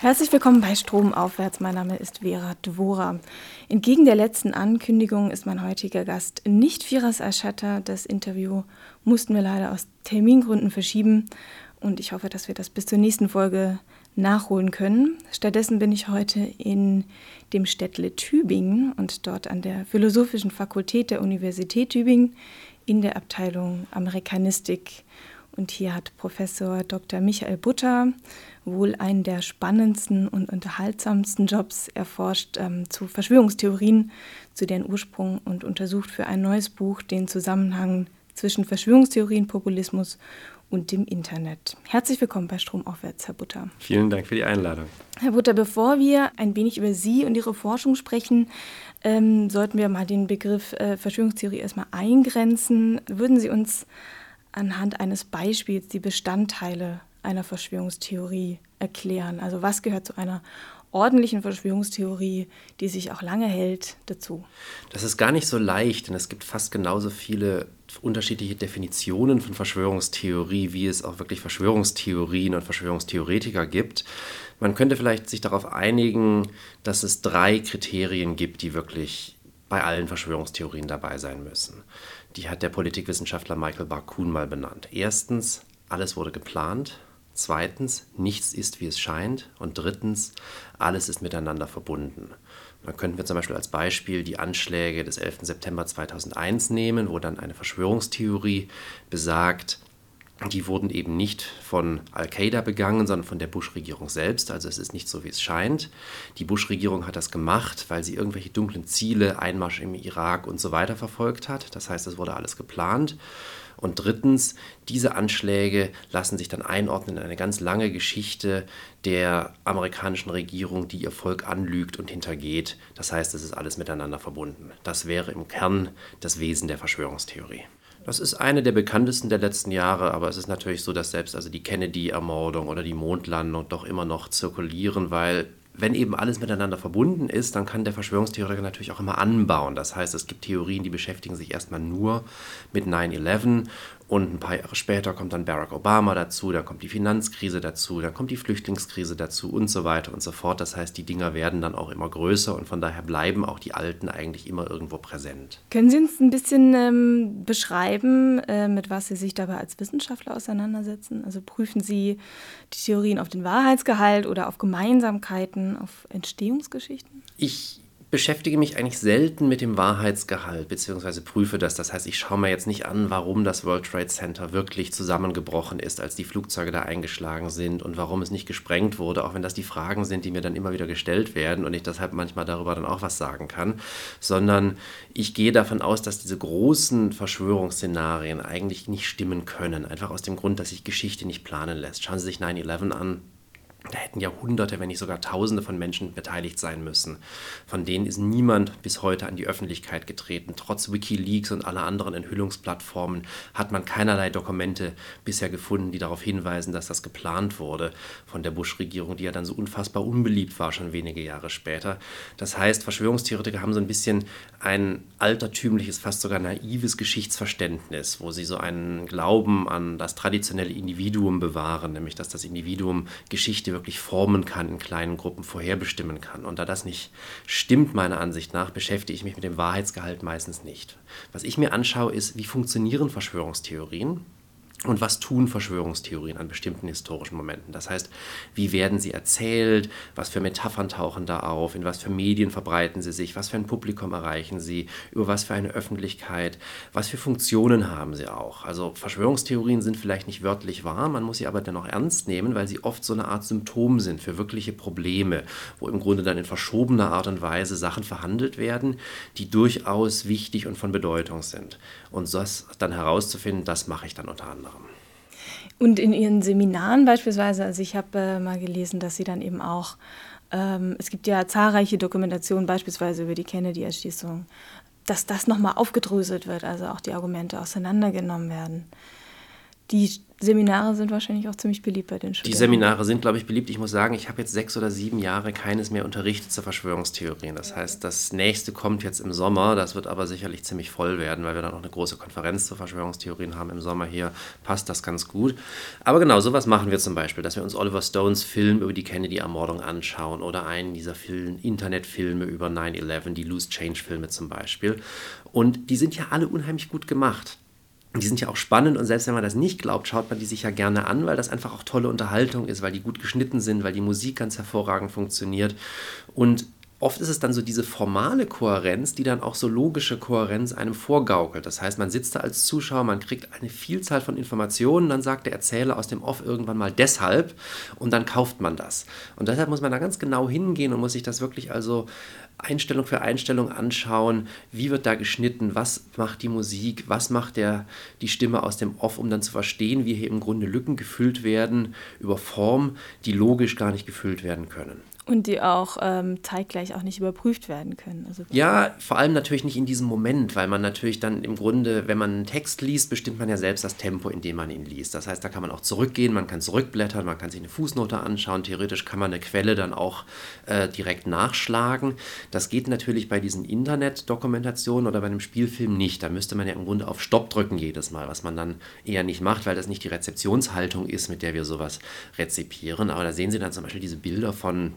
Herzlich willkommen bei Stromaufwärts. Mein Name ist Vera Dvora. Entgegen der letzten Ankündigung ist mein heutiger Gast nicht Firas Aschata. Das Interview mussten wir leider aus Termingründen verschieben und ich hoffe, dass wir das bis zur nächsten Folge nachholen können. Stattdessen bin ich heute in dem Städtle Tübingen und dort an der Philosophischen Fakultät der Universität Tübingen in der Abteilung Amerikanistik. Und hier hat Professor Dr. Michael Butter wohl einen der spannendsten und unterhaltsamsten Jobs erforscht ähm, zu Verschwörungstheorien, zu deren Ursprung und untersucht für ein neues Buch den Zusammenhang zwischen Verschwörungstheorien, Populismus und dem Internet. Herzlich willkommen bei Stromaufwärts, Herr Butter. Vielen Dank für die Einladung. Herr Butter, bevor wir ein wenig über Sie und Ihre Forschung sprechen, ähm, sollten wir mal den Begriff äh, Verschwörungstheorie erstmal eingrenzen. Würden Sie uns anhand eines Beispiels die Bestandteile einer Verschwörungstheorie erklären? Also was gehört zu einer ordentlichen Verschwörungstheorie, die sich auch lange hält, dazu? Das ist gar nicht so leicht, denn es gibt fast genauso viele unterschiedliche Definitionen von Verschwörungstheorie, wie es auch wirklich Verschwörungstheorien und Verschwörungstheoretiker gibt. Man könnte vielleicht sich darauf einigen, dass es drei Kriterien gibt, die wirklich bei allen Verschwörungstheorien dabei sein müssen. Die hat der Politikwissenschaftler Michael Barkun mal benannt. Erstens, alles wurde geplant. Zweitens, nichts ist, wie es scheint. Und drittens, alles ist miteinander verbunden. Da könnten wir zum Beispiel als Beispiel die Anschläge des 11. September 2001 nehmen, wo dann eine Verschwörungstheorie besagt, die wurden eben nicht von Al-Qaida begangen, sondern von der Bush-Regierung selbst. Also es ist nicht so, wie es scheint. Die Bush-Regierung hat das gemacht, weil sie irgendwelche dunklen Ziele, Einmarsch im Irak und so weiter verfolgt hat. Das heißt, es wurde alles geplant. Und drittens, diese Anschläge lassen sich dann einordnen in eine ganz lange Geschichte der amerikanischen Regierung, die ihr Volk anlügt und hintergeht. Das heißt, es ist alles miteinander verbunden. Das wäre im Kern das Wesen der Verschwörungstheorie. Das ist eine der bekanntesten der letzten Jahre, aber es ist natürlich so, dass selbst also die Kennedy-Ermordung oder die Mondlandung doch immer noch zirkulieren, weil wenn eben alles miteinander verbunden ist, dann kann der Verschwörungstheoretiker natürlich auch immer anbauen. Das heißt, es gibt Theorien, die beschäftigen sich erstmal nur mit 9-11 und ein paar Jahre später kommt dann Barack Obama dazu, dann kommt die Finanzkrise dazu, dann kommt die Flüchtlingskrise dazu und so weiter und so fort. Das heißt, die Dinger werden dann auch immer größer und von daher bleiben auch die alten eigentlich immer irgendwo präsent. Können Sie uns ein bisschen ähm, beschreiben, äh, mit was Sie sich dabei als Wissenschaftler auseinandersetzen? Also prüfen Sie die Theorien auf den Wahrheitsgehalt oder auf Gemeinsamkeiten, auf Entstehungsgeschichten? Ich beschäftige mich eigentlich selten mit dem Wahrheitsgehalt, beziehungsweise prüfe das. Das heißt, ich schaue mir jetzt nicht an, warum das World Trade Center wirklich zusammengebrochen ist, als die Flugzeuge da eingeschlagen sind und warum es nicht gesprengt wurde, auch wenn das die Fragen sind, die mir dann immer wieder gestellt werden und ich deshalb manchmal darüber dann auch was sagen kann, sondern ich gehe davon aus, dass diese großen Verschwörungsszenarien eigentlich nicht stimmen können, einfach aus dem Grund, dass sich Geschichte nicht planen lässt. Schauen Sie sich 9-11 an, da hätten ja Hunderte, wenn nicht sogar Tausende von Menschen beteiligt sein müssen. Von denen ist niemand bis heute an die Öffentlichkeit getreten. Trotz Wikileaks und aller anderen Enthüllungsplattformen hat man keinerlei Dokumente bisher gefunden, die darauf hinweisen, dass das geplant wurde von der Bush-Regierung, die ja dann so unfassbar unbeliebt war, schon wenige Jahre später. Das heißt, Verschwörungstheoretiker haben so ein bisschen ein altertümliches, fast sogar naives Geschichtsverständnis, wo sie so einen Glauben an das traditionelle Individuum bewahren, nämlich dass das Individuum Geschichte wirklich formen kann, in kleinen Gruppen vorherbestimmen kann. Und da das nicht stimmt, meiner Ansicht nach, beschäftige ich mich mit dem Wahrheitsgehalt meistens nicht. Was ich mir anschaue, ist, wie funktionieren Verschwörungstheorien? Und was tun Verschwörungstheorien an bestimmten historischen Momenten? Das heißt, wie werden sie erzählt? Was für Metaphern tauchen da auf? In was für Medien verbreiten sie sich? Was für ein Publikum erreichen sie? Über was für eine Öffentlichkeit? Was für Funktionen haben sie auch? Also Verschwörungstheorien sind vielleicht nicht wörtlich wahr, man muss sie aber dennoch ernst nehmen, weil sie oft so eine Art Symptom sind für wirkliche Probleme, wo im Grunde dann in verschobener Art und Weise Sachen verhandelt werden, die durchaus wichtig und von Bedeutung sind. Und das dann herauszufinden, das mache ich dann unter anderem. Und in Ihren Seminaren beispielsweise, also ich habe äh, mal gelesen, dass Sie dann eben auch, ähm, es gibt ja zahlreiche Dokumentationen beispielsweise über die Kennedy-Erschießung, dass das nochmal aufgedröselt wird, also auch die Argumente auseinandergenommen werden. Die Seminare sind wahrscheinlich auch ziemlich beliebt bei den Studenten. Die Seminare sind, glaube ich, beliebt. Ich muss sagen, ich habe jetzt sechs oder sieben Jahre keines mehr unterrichtet zur Verschwörungstheorien. Das heißt, das nächste kommt jetzt im Sommer. Das wird aber sicherlich ziemlich voll werden, weil wir dann auch eine große Konferenz zur Verschwörungstheorien haben im Sommer hier. Passt das ganz gut. Aber genau, sowas machen wir zum Beispiel, dass wir uns Oliver Stones Film über die Kennedy-Ermordung anschauen oder einen dieser Film, Internetfilme über 9-11, die Loose Change-Filme zum Beispiel. Und die sind ja alle unheimlich gut gemacht die sind ja auch spannend und selbst wenn man das nicht glaubt, schaut man die sich ja gerne an, weil das einfach auch tolle Unterhaltung ist, weil die gut geschnitten sind, weil die Musik ganz hervorragend funktioniert. Und oft ist es dann so diese formale Kohärenz, die dann auch so logische Kohärenz einem vorgaukelt. Das heißt, man sitzt da als Zuschauer, man kriegt eine Vielzahl von Informationen, dann sagt der Erzähler aus dem Off irgendwann mal deshalb und dann kauft man das. Und deshalb muss man da ganz genau hingehen und muss sich das wirklich also Einstellung für Einstellung anschauen, wie wird da geschnitten, was macht die Musik, was macht der, die Stimme aus dem Off, um dann zu verstehen, wie hier im Grunde Lücken gefüllt werden über Form, die logisch gar nicht gefüllt werden können. Und die auch ähm, zeitgleich auch nicht überprüft werden können. Also ja, vor allem natürlich nicht in diesem Moment, weil man natürlich dann im Grunde, wenn man einen Text liest, bestimmt man ja selbst das Tempo, in dem man ihn liest. Das heißt, da kann man auch zurückgehen, man kann zurückblättern, man kann sich eine Fußnote anschauen. Theoretisch kann man eine Quelle dann auch äh, direkt nachschlagen. Das geht natürlich bei diesen Internet-Dokumentationen oder bei einem Spielfilm nicht. Da müsste man ja im Grunde auf Stopp drücken jedes Mal, was man dann eher nicht macht, weil das nicht die Rezeptionshaltung ist, mit der wir sowas rezipieren. Aber da sehen Sie dann zum Beispiel diese Bilder von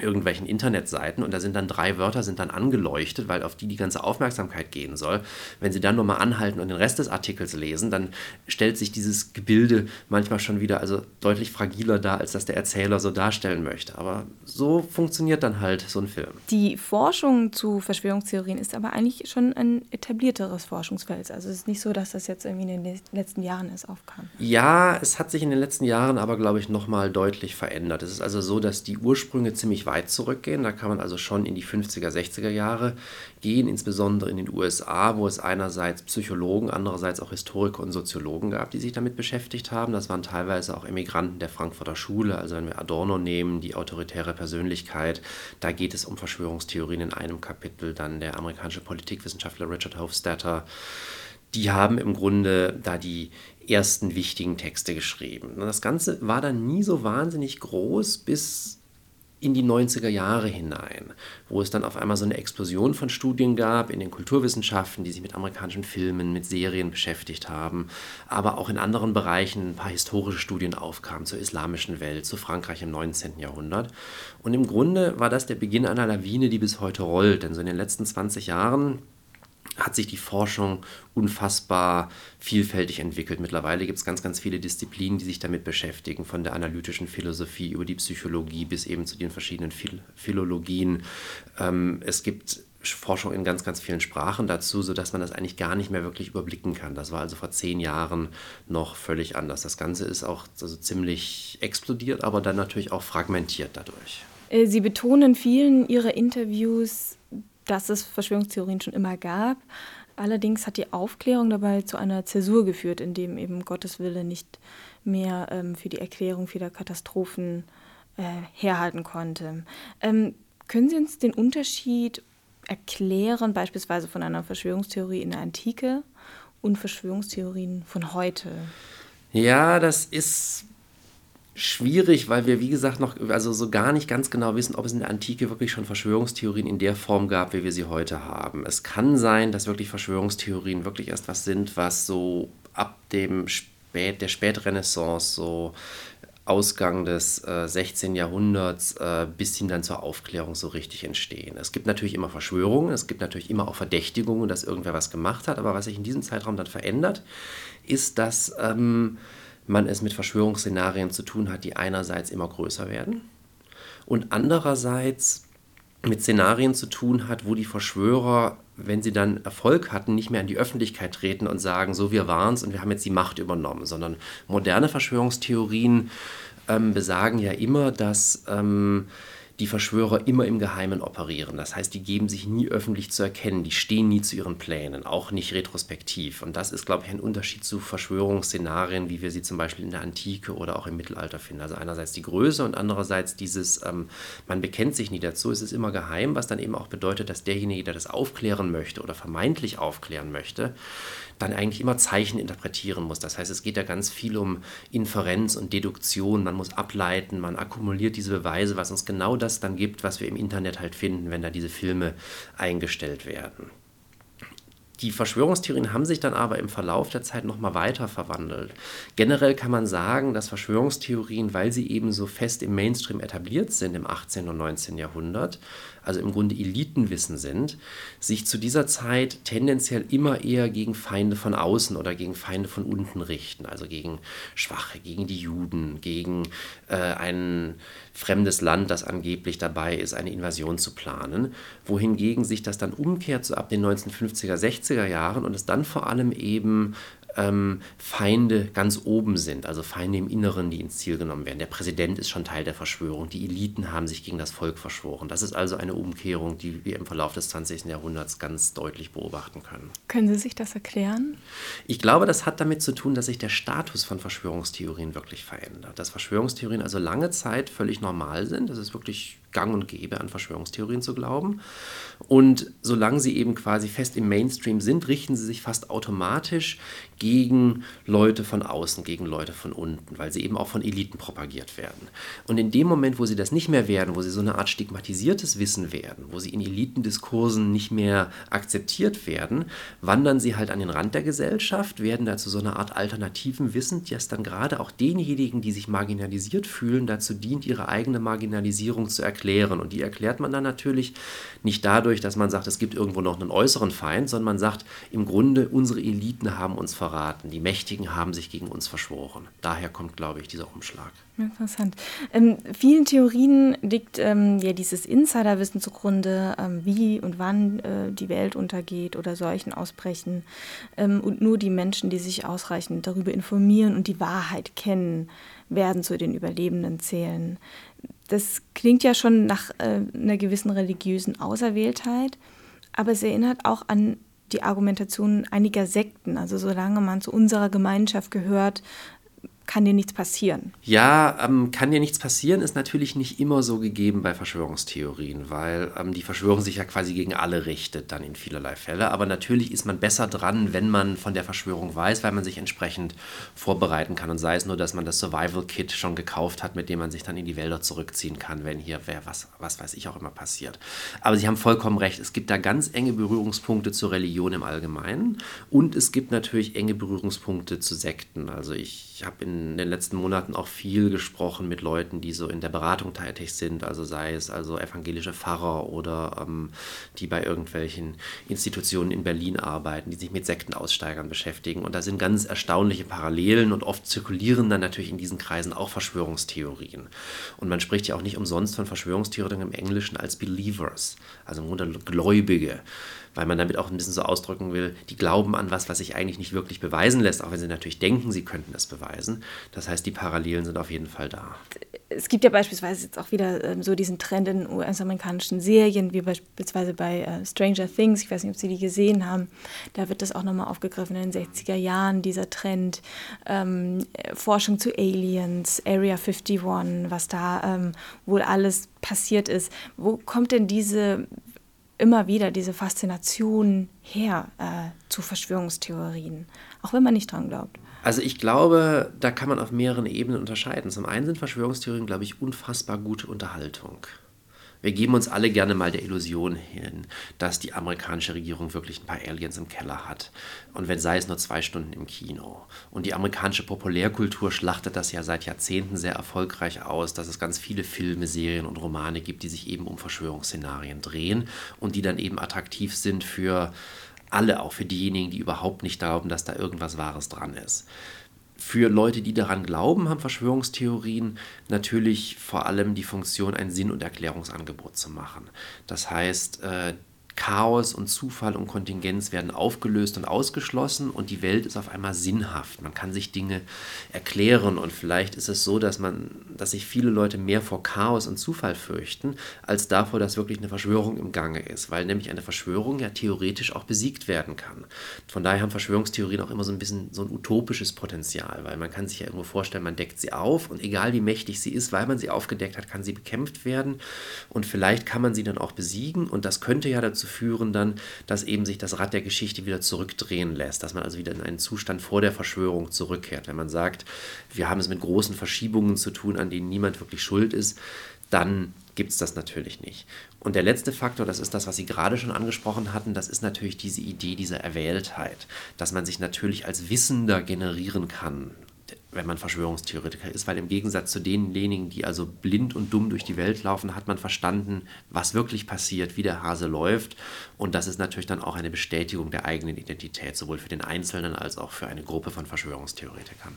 irgendwelchen Internetseiten und da sind dann drei Wörter sind dann angeleuchtet, weil auf die die ganze Aufmerksamkeit gehen soll. Wenn Sie dann nochmal anhalten und den Rest des Artikels lesen, dann stellt sich dieses Gebilde manchmal schon wieder also deutlich fragiler dar, als das der Erzähler so darstellen möchte. Aber so funktioniert dann halt so ein Film. Die Forschung zu Verschwörungstheorien ist aber eigentlich schon ein etablierteres Forschungsfeld. Also es ist nicht so, dass das jetzt irgendwie in den letzten Jahren erst aufkam. Ja, es hat sich in den letzten Jahren aber, glaube ich, nochmal deutlich verändert. Es ist also so, dass die Ursprünge ziemlich ziemlich weit zurückgehen. Da kann man also schon in die 50er, 60er Jahre gehen, insbesondere in den USA, wo es einerseits Psychologen, andererseits auch Historiker und Soziologen gab, die sich damit beschäftigt haben. Das waren teilweise auch Emigranten der Frankfurter Schule. Also wenn wir Adorno nehmen, die autoritäre Persönlichkeit, da geht es um Verschwörungstheorien in einem Kapitel. Dann der amerikanische Politikwissenschaftler Richard Hofstadter die haben im Grunde da die ersten wichtigen Texte geschrieben. Das Ganze war dann nie so wahnsinnig groß, bis in die 90er Jahre hinein, wo es dann auf einmal so eine Explosion von Studien gab in den Kulturwissenschaften, die sich mit amerikanischen Filmen, mit Serien beschäftigt haben, aber auch in anderen Bereichen ein paar historische Studien aufkamen zur islamischen Welt, zu Frankreich im 19. Jahrhundert. Und im Grunde war das der Beginn einer Lawine, die bis heute rollt, denn so in den letzten 20 Jahren hat sich die Forschung unfassbar vielfältig entwickelt. Mittlerweile gibt es ganz, ganz viele Disziplinen, die sich damit beschäftigen, von der analytischen Philosophie über die Psychologie bis eben zu den verschiedenen Phil Philologien. Ähm, es gibt Forschung in ganz, ganz vielen Sprachen dazu, sodass man das eigentlich gar nicht mehr wirklich überblicken kann. Das war also vor zehn Jahren noch völlig anders. Das Ganze ist auch also ziemlich explodiert, aber dann natürlich auch fragmentiert dadurch. Äh, Sie betonen vielen Ihrer Interviews, dass es Verschwörungstheorien schon immer gab. Allerdings hat die Aufklärung dabei zu einer Zäsur geführt, in dem eben Gottes Wille nicht mehr ähm, für die Erklärung vieler Katastrophen äh, herhalten konnte. Ähm, können Sie uns den Unterschied erklären, beispielsweise von einer Verschwörungstheorie in der Antike und Verschwörungstheorien von heute? Ja, das ist schwierig, weil wir, wie gesagt, noch also so gar nicht ganz genau wissen, ob es in der Antike wirklich schon Verschwörungstheorien in der Form gab, wie wir sie heute haben. Es kann sein, dass wirklich Verschwörungstheorien wirklich erst was sind, was so ab dem Spät, der Spätrenaissance, so Ausgang des äh, 16. Jahrhunderts äh, bis hin dann zur Aufklärung so richtig entstehen. Es gibt natürlich immer Verschwörungen, es gibt natürlich immer auch Verdächtigungen, dass irgendwer was gemacht hat, aber was sich in diesem Zeitraum dann verändert, ist, dass ähm, man es mit Verschwörungsszenarien zu tun hat, die einerseits immer größer werden und andererseits mit Szenarien zu tun hat, wo die Verschwörer, wenn sie dann Erfolg hatten, nicht mehr in die Öffentlichkeit treten und sagen, so wir waren es und wir haben jetzt die Macht übernommen, sondern moderne Verschwörungstheorien ähm, besagen ja immer, dass ähm, die Verschwörer immer im Geheimen operieren. Das heißt, die geben sich nie öffentlich zu erkennen, die stehen nie zu ihren Plänen, auch nicht retrospektiv. Und das ist, glaube ich, ein Unterschied zu Verschwörungsszenarien, wie wir sie zum Beispiel in der Antike oder auch im Mittelalter finden. Also einerseits die Größe und andererseits dieses, ähm, man bekennt sich nie dazu, es ist immer geheim, was dann eben auch bedeutet, dass derjenige, der das aufklären möchte oder vermeintlich aufklären möchte, dann eigentlich immer Zeichen interpretieren muss. Das heißt, es geht ja ganz viel um Inferenz und Deduktion. Man muss ableiten, man akkumuliert diese Beweise, was uns genau das dann gibt, was wir im Internet halt finden, wenn da diese Filme eingestellt werden. Die Verschwörungstheorien haben sich dann aber im Verlauf der Zeit nochmal weiter verwandelt. Generell kann man sagen, dass Verschwörungstheorien, weil sie eben so fest im Mainstream etabliert sind im 18. und 19. Jahrhundert, also im Grunde Elitenwissen sind, sich zu dieser Zeit tendenziell immer eher gegen Feinde von außen oder gegen Feinde von unten richten, also gegen Schwache, gegen die Juden, gegen äh, ein fremdes Land, das angeblich dabei ist, eine Invasion zu planen, wohingegen sich das dann umkehrt so ab den 1950er, 60er Jahren und es dann vor allem eben ähm, Feinde ganz oben sind, also Feinde im Inneren, die ins Ziel genommen werden. Der Präsident ist schon Teil der Verschwörung, die Eliten haben sich gegen das Volk verschworen. Das ist also eine Umkehrung, die wir im Verlauf des 20. Jahrhunderts ganz deutlich beobachten können. Können Sie sich das erklären? Ich glaube, das hat damit zu tun, dass sich der Status von Verschwörungstheorien wirklich verändert. Dass Verschwörungstheorien also lange Zeit völlig normal sind. Das ist wirklich gang und gäbe, an Verschwörungstheorien zu glauben. Und solange sie eben quasi fest im Mainstream sind, richten sie sich fast automatisch gegen Leute von außen, gegen Leute von unten, weil sie eben auch von Eliten propagiert werden. Und in dem Moment, wo sie das nicht mehr werden, wo sie so eine Art stigmatisiertes Wissen werden, wo sie in Elitendiskursen nicht mehr akzeptiert werden, wandern sie halt an den Rand der Gesellschaft, werden dazu so eine Art alternativen Wissen, das dann gerade auch denjenigen, die sich marginalisiert fühlen, dazu dient, ihre eigene Marginalisierung zu erklären erklären. Und die erklärt man dann natürlich nicht dadurch, dass man sagt, es gibt irgendwo noch einen äußeren Feind, sondern man sagt, im Grunde, unsere Eliten haben uns verraten, die Mächtigen haben sich gegen uns verschworen. Daher kommt, glaube ich, dieser Umschlag. Interessant. Ähm, vielen Theorien liegt ähm, ja dieses Insiderwissen zugrunde, ähm, wie und wann äh, die Welt untergeht oder Seuchen ausbrechen. Ähm, und nur die Menschen, die sich ausreichend darüber informieren und die Wahrheit kennen, werden zu den Überlebenden zählen das klingt ja schon nach äh, einer gewissen religiösen Auserwähltheit, aber es erinnert auch an die Argumentation einiger Sekten. Also solange man zu unserer Gemeinschaft gehört, kann dir nichts passieren. Ja, ähm, kann dir nichts passieren ist natürlich nicht immer so gegeben bei Verschwörungstheorien, weil ähm, die Verschwörung sich ja quasi gegen alle richtet, dann in vielerlei Fälle. Aber natürlich ist man besser dran, wenn man von der Verschwörung weiß, weil man sich entsprechend vorbereiten kann. Und sei es nur, dass man das Survival-Kit schon gekauft hat, mit dem man sich dann in die Wälder zurückziehen kann, wenn hier wer was, was weiß ich auch immer passiert. Aber Sie haben vollkommen recht, es gibt da ganz enge Berührungspunkte zur Religion im Allgemeinen und es gibt natürlich enge Berührungspunkte zu Sekten. Also ich habe in in den letzten Monaten auch viel gesprochen mit Leuten, die so in der Beratung tätig sind, also sei es also evangelische Pfarrer oder ähm, die bei irgendwelchen Institutionen in Berlin arbeiten, die sich mit Sektenaussteigern beschäftigen. Und da sind ganz erstaunliche Parallelen und oft zirkulieren dann natürlich in diesen Kreisen auch Verschwörungstheorien. Und man spricht ja auch nicht umsonst von Verschwörungstheorien im Englischen als Believers, also im Grunde Gläubige weil man damit auch ein bisschen so ausdrücken will, die glauben an was, was sich eigentlich nicht wirklich beweisen lässt, auch wenn sie natürlich denken, sie könnten es beweisen. Das heißt, die Parallelen sind auf jeden Fall da. Es gibt ja beispielsweise jetzt auch wieder ähm, so diesen Trend in US-amerikanischen Serien, wie beispielsweise bei äh, Stranger Things, ich weiß nicht, ob Sie die gesehen haben, da wird das auch nochmal aufgegriffen in den 60er Jahren, dieser Trend, ähm, Forschung zu Aliens, Area 51, was da ähm, wohl alles passiert ist. Wo kommt denn diese immer wieder diese Faszination her äh, zu Verschwörungstheorien, auch wenn man nicht dran glaubt. Also ich glaube, da kann man auf mehreren Ebenen unterscheiden. Zum einen sind Verschwörungstheorien, glaube ich, unfassbar gute Unterhaltung. Wir geben uns alle gerne mal der Illusion hin, dass die amerikanische Regierung wirklich ein paar Aliens im Keller hat. Und wenn sei es nur zwei Stunden im Kino. Und die amerikanische Populärkultur schlachtet das ja seit Jahrzehnten sehr erfolgreich aus, dass es ganz viele Filme, Serien und Romane gibt, die sich eben um Verschwörungsszenarien drehen und die dann eben attraktiv sind für alle, auch für diejenigen, die überhaupt nicht glauben, dass da irgendwas Wahres dran ist. Für Leute, die daran glauben, haben Verschwörungstheorien natürlich vor allem die Funktion, ein Sinn- und Erklärungsangebot zu machen. Das heißt, äh, Chaos und Zufall und Kontingenz werden aufgelöst und ausgeschlossen und die Welt ist auf einmal sinnhaft. Man kann sich Dinge erklären und vielleicht ist es so, dass man, dass sich viele Leute mehr vor Chaos und Zufall fürchten, als davor, dass wirklich eine Verschwörung im Gange ist, weil nämlich eine Verschwörung ja theoretisch auch besiegt werden kann. Von daher haben Verschwörungstheorien auch immer so ein bisschen so ein utopisches Potenzial, weil man kann sich ja irgendwo vorstellen, man deckt sie auf und egal wie mächtig sie ist, weil man sie aufgedeckt hat, kann sie bekämpft werden und vielleicht kann man sie dann auch besiegen und das könnte ja dazu führen dann, dass eben sich das Rad der Geschichte wieder zurückdrehen lässt, dass man also wieder in einen Zustand vor der Verschwörung zurückkehrt. Wenn man sagt, wir haben es mit großen Verschiebungen zu tun, an denen niemand wirklich schuld ist, dann gibt es das natürlich nicht. Und der letzte Faktor, das ist das, was Sie gerade schon angesprochen hatten, das ist natürlich diese Idee dieser Erwähltheit, dass man sich natürlich als Wissender generieren kann wenn man Verschwörungstheoretiker ist, weil im Gegensatz zu denjenigen, die also blind und dumm durch die Welt laufen, hat man verstanden, was wirklich passiert, wie der Hase läuft. Und das ist natürlich dann auch eine Bestätigung der eigenen Identität, sowohl für den Einzelnen als auch für eine Gruppe von Verschwörungstheoretikern.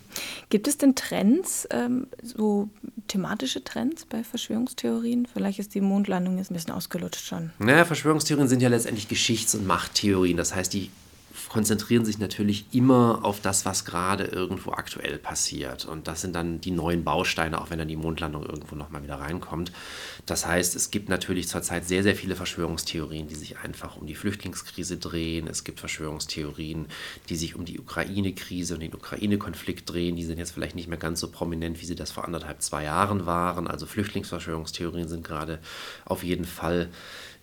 Gibt es denn Trends, ähm, so thematische Trends bei Verschwörungstheorien? Vielleicht ist die Mondlandung jetzt ein bisschen ausgelutscht schon. Naja, Verschwörungstheorien sind ja letztendlich Geschichts- und Machttheorien. Das heißt, die konzentrieren sich natürlich immer auf das, was gerade irgendwo aktuell passiert. Und das sind dann die neuen Bausteine, auch wenn dann die Mondlandung irgendwo nochmal wieder reinkommt. Das heißt, es gibt natürlich zurzeit sehr, sehr viele Verschwörungstheorien, die sich einfach um die Flüchtlingskrise drehen. Es gibt Verschwörungstheorien, die sich um die Ukraine-Krise und den Ukraine-Konflikt drehen. Die sind jetzt vielleicht nicht mehr ganz so prominent, wie sie das vor anderthalb, zwei Jahren waren. Also Flüchtlingsverschwörungstheorien sind gerade auf jeden Fall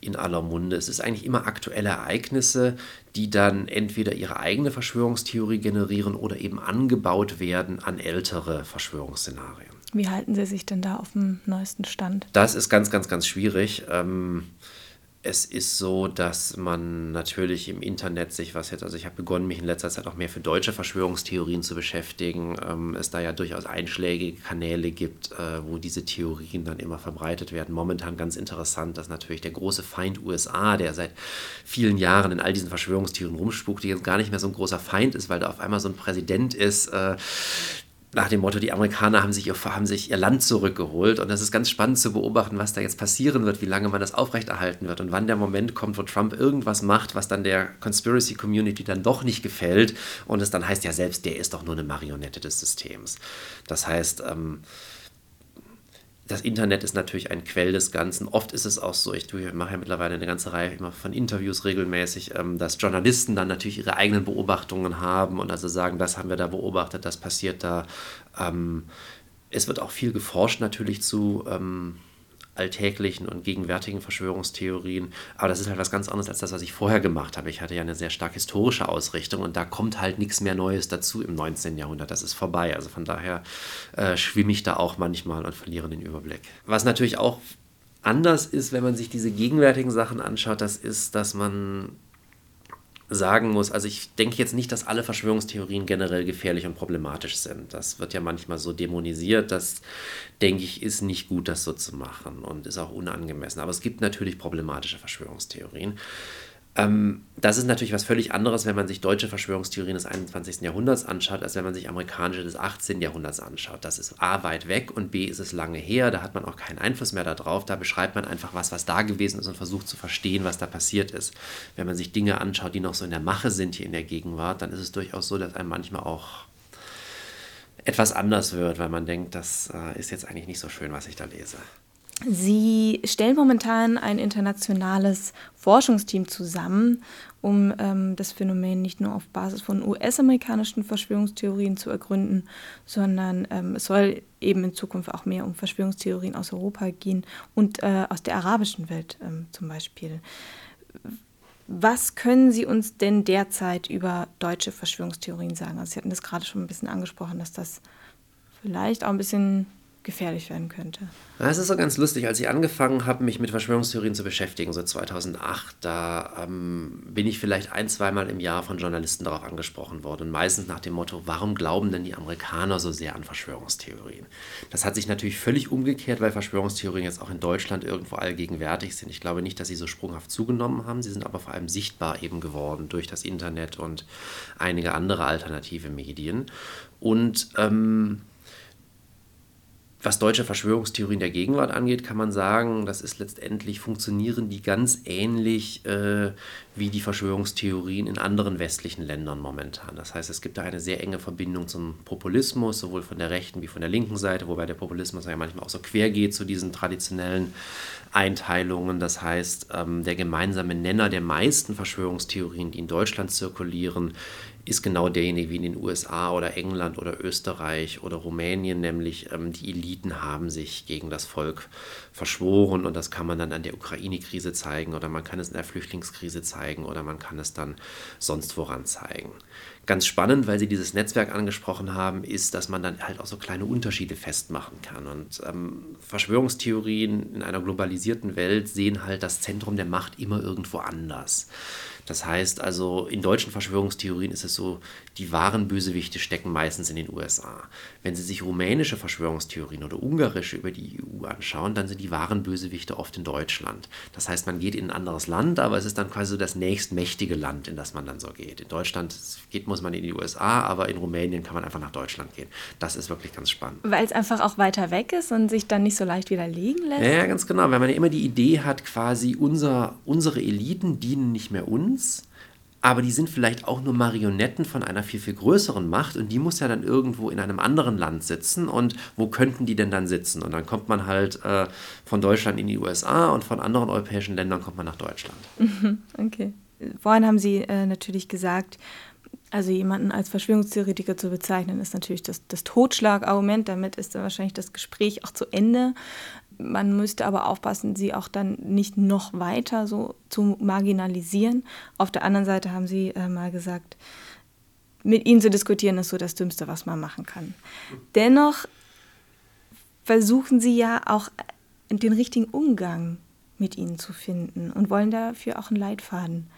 in aller Munde. Es ist eigentlich immer aktuelle Ereignisse, die dann entweder ihre eigene Verschwörungstheorie generieren oder eben angebaut werden an ältere Verschwörungsszenarien. Wie halten Sie sich denn da auf dem neuesten Stand? Das ist ganz, ganz, ganz schwierig. Ähm, es ist so, dass man natürlich im Internet sich was jetzt, also ich habe begonnen, mich in letzter Zeit auch mehr für deutsche Verschwörungstheorien zu beschäftigen. Ähm, es da ja durchaus einschlägige Kanäle gibt, äh, wo diese Theorien dann immer verbreitet werden. Momentan ganz interessant, dass natürlich der große Feind USA, der seit vielen Jahren in all diesen Verschwörungstheorien rumspukt, jetzt gar nicht mehr so ein großer Feind ist, weil da auf einmal so ein Präsident ist, äh, nach dem Motto, die Amerikaner haben sich, ihr, haben sich ihr Land zurückgeholt. Und das ist ganz spannend zu beobachten, was da jetzt passieren wird, wie lange man das aufrechterhalten wird und wann der Moment kommt, wo Trump irgendwas macht, was dann der Conspiracy Community dann doch nicht gefällt. Und es dann heißt, ja, selbst der ist doch nur eine Marionette des Systems. Das heißt, ähm, das Internet ist natürlich ein Quell des Ganzen. Oft ist es auch so, ich mache ja mittlerweile eine ganze Reihe immer von Interviews regelmäßig, ähm, dass Journalisten dann natürlich ihre eigenen Beobachtungen haben und also sagen, das haben wir da beobachtet, das passiert da. Ähm, es wird auch viel geforscht natürlich zu ähm, alltäglichen und gegenwärtigen Verschwörungstheorien. Aber das ist halt was ganz anderes als das, was ich vorher gemacht habe. Ich hatte ja eine sehr stark historische Ausrichtung und da kommt halt nichts mehr Neues dazu im 19. Jahrhundert. Das ist vorbei. Also von daher äh, schwimme ich da auch manchmal und verliere den Überblick. Was natürlich auch anders ist, wenn man sich diese gegenwärtigen Sachen anschaut, das ist, dass man sagen muss, also ich denke jetzt nicht, dass alle Verschwörungstheorien generell gefährlich und problematisch sind. Das wird ja manchmal so dämonisiert. Das, denke ich, ist nicht gut, das so zu machen und ist auch unangemessen. Aber es gibt natürlich problematische Verschwörungstheorien. Ähm, das ist natürlich was völlig anderes, wenn man sich deutsche Verschwörungstheorien des 21. Jahrhunderts anschaut, als wenn man sich amerikanische des 18. Jahrhunderts anschaut. Das ist A weit weg und B ist es lange her, da hat man auch keinen Einfluss mehr darauf. Da beschreibt man einfach was, was da gewesen ist und versucht zu verstehen, was da passiert ist. Wenn man sich Dinge anschaut, die noch so in der Mache sind hier in der Gegenwart, dann ist es durchaus so, dass einem manchmal auch etwas anders wird, weil man denkt, das äh, ist jetzt eigentlich nicht so schön, was ich da lese. Sie stellen momentan ein internationales Forschungsteam zusammen, um ähm, das Phänomen nicht nur auf Basis von US-amerikanischen Verschwörungstheorien zu ergründen, sondern ähm, es soll eben in Zukunft auch mehr um Verschwörungstheorien aus Europa gehen und äh, aus der arabischen Welt ähm, zum Beispiel. Was können Sie uns denn derzeit über deutsche Verschwörungstheorien sagen? Also Sie hatten das gerade schon ein bisschen angesprochen, dass das vielleicht auch ein bisschen gefährlich werden könnte. Es ist so ganz lustig, als ich angefangen habe, mich mit Verschwörungstheorien zu beschäftigen, so 2008, da ähm, bin ich vielleicht ein, zweimal im Jahr von Journalisten darauf angesprochen worden. Und meistens nach dem Motto, warum glauben denn die Amerikaner so sehr an Verschwörungstheorien? Das hat sich natürlich völlig umgekehrt, weil Verschwörungstheorien jetzt auch in Deutschland irgendwo allgegenwärtig sind. Ich glaube nicht, dass sie so sprunghaft zugenommen haben, sie sind aber vor allem sichtbar eben geworden durch das Internet und einige andere alternative Medien. Und ähm, was deutsche Verschwörungstheorien der Gegenwart angeht, kann man sagen, das ist letztendlich, funktionieren die ganz ähnlich äh, wie die Verschwörungstheorien in anderen westlichen Ländern momentan. Das heißt, es gibt da eine sehr enge Verbindung zum Populismus, sowohl von der rechten wie von der linken Seite, wobei der Populismus ja manchmal auch so quer geht zu diesen traditionellen Einteilungen. Das heißt, ähm, der gemeinsame Nenner der meisten Verschwörungstheorien, die in Deutschland zirkulieren, ist genau derjenige wie in den USA oder England oder Österreich oder Rumänien, nämlich ähm, die Eliten haben sich gegen das Volk verschworen und das kann man dann an der Ukraine-Krise zeigen oder man kann es in der Flüchtlingskrise zeigen oder man kann es dann sonst woran zeigen. Ganz spannend, weil Sie dieses Netzwerk angesprochen haben, ist, dass man dann halt auch so kleine Unterschiede festmachen kann. Und ähm, Verschwörungstheorien in einer globalisierten Welt sehen halt das Zentrum der Macht immer irgendwo anders. Das heißt also, in deutschen Verschwörungstheorien ist es so, die wahren Bösewichte stecken meistens in den USA. Wenn Sie sich rumänische Verschwörungstheorien oder ungarische über die EU anschauen, dann sind die wahren Bösewichte oft in Deutschland. Das heißt, man geht in ein anderes Land, aber es ist dann quasi so das nächstmächtige Land, in das man dann so geht. In Deutschland geht, muss man in die USA, aber in Rumänien kann man einfach nach Deutschland gehen. Das ist wirklich ganz spannend. Weil es einfach auch weiter weg ist und sich dann nicht so leicht widerlegen lässt? Ja, ganz genau. Weil man ja immer die Idee hat, quasi unser, unsere Eliten dienen nicht mehr uns uns, aber die sind vielleicht auch nur Marionetten von einer viel, viel größeren Macht und die muss ja dann irgendwo in einem anderen Land sitzen und wo könnten die denn dann sitzen? Und dann kommt man halt äh, von Deutschland in die USA und von anderen europäischen Ländern kommt man nach Deutschland. Okay. Vorhin haben Sie äh, natürlich gesagt, also jemanden als Verschwörungstheoretiker zu bezeichnen, ist natürlich das, das Totschlagargument. Damit ist dann wahrscheinlich das Gespräch auch zu Ende. Man müsste aber aufpassen, sie auch dann nicht noch weiter so zu marginalisieren. Auf der anderen Seite haben Sie äh, mal gesagt, mit ihnen zu diskutieren ist so das Dümmste, was man machen kann. Dennoch versuchen Sie ja auch den richtigen Umgang mit ihnen zu finden und wollen dafür auch einen Leitfaden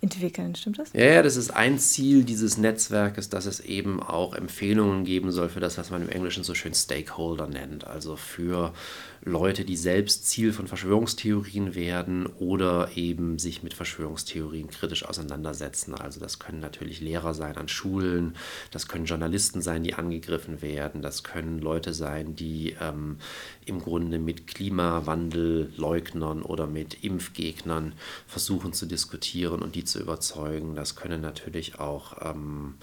entwickeln, stimmt das? Ja, ja, das ist ein Ziel dieses Netzwerkes, dass es eben auch Empfehlungen geben soll für das, was man im Englischen so schön Stakeholder nennt, also für Leute, die selbst Ziel von Verschwörungstheorien werden oder eben sich mit Verschwörungstheorien kritisch auseinandersetzen. Also das können natürlich Lehrer sein an Schulen, das können Journalisten sein, die angegriffen werden, das können Leute sein, die ähm, im Grunde mit Klimawandelleugnern oder mit Impfgegnern versuchen zu diskutieren und die zu überzeugen. Das können natürlich auch ähm,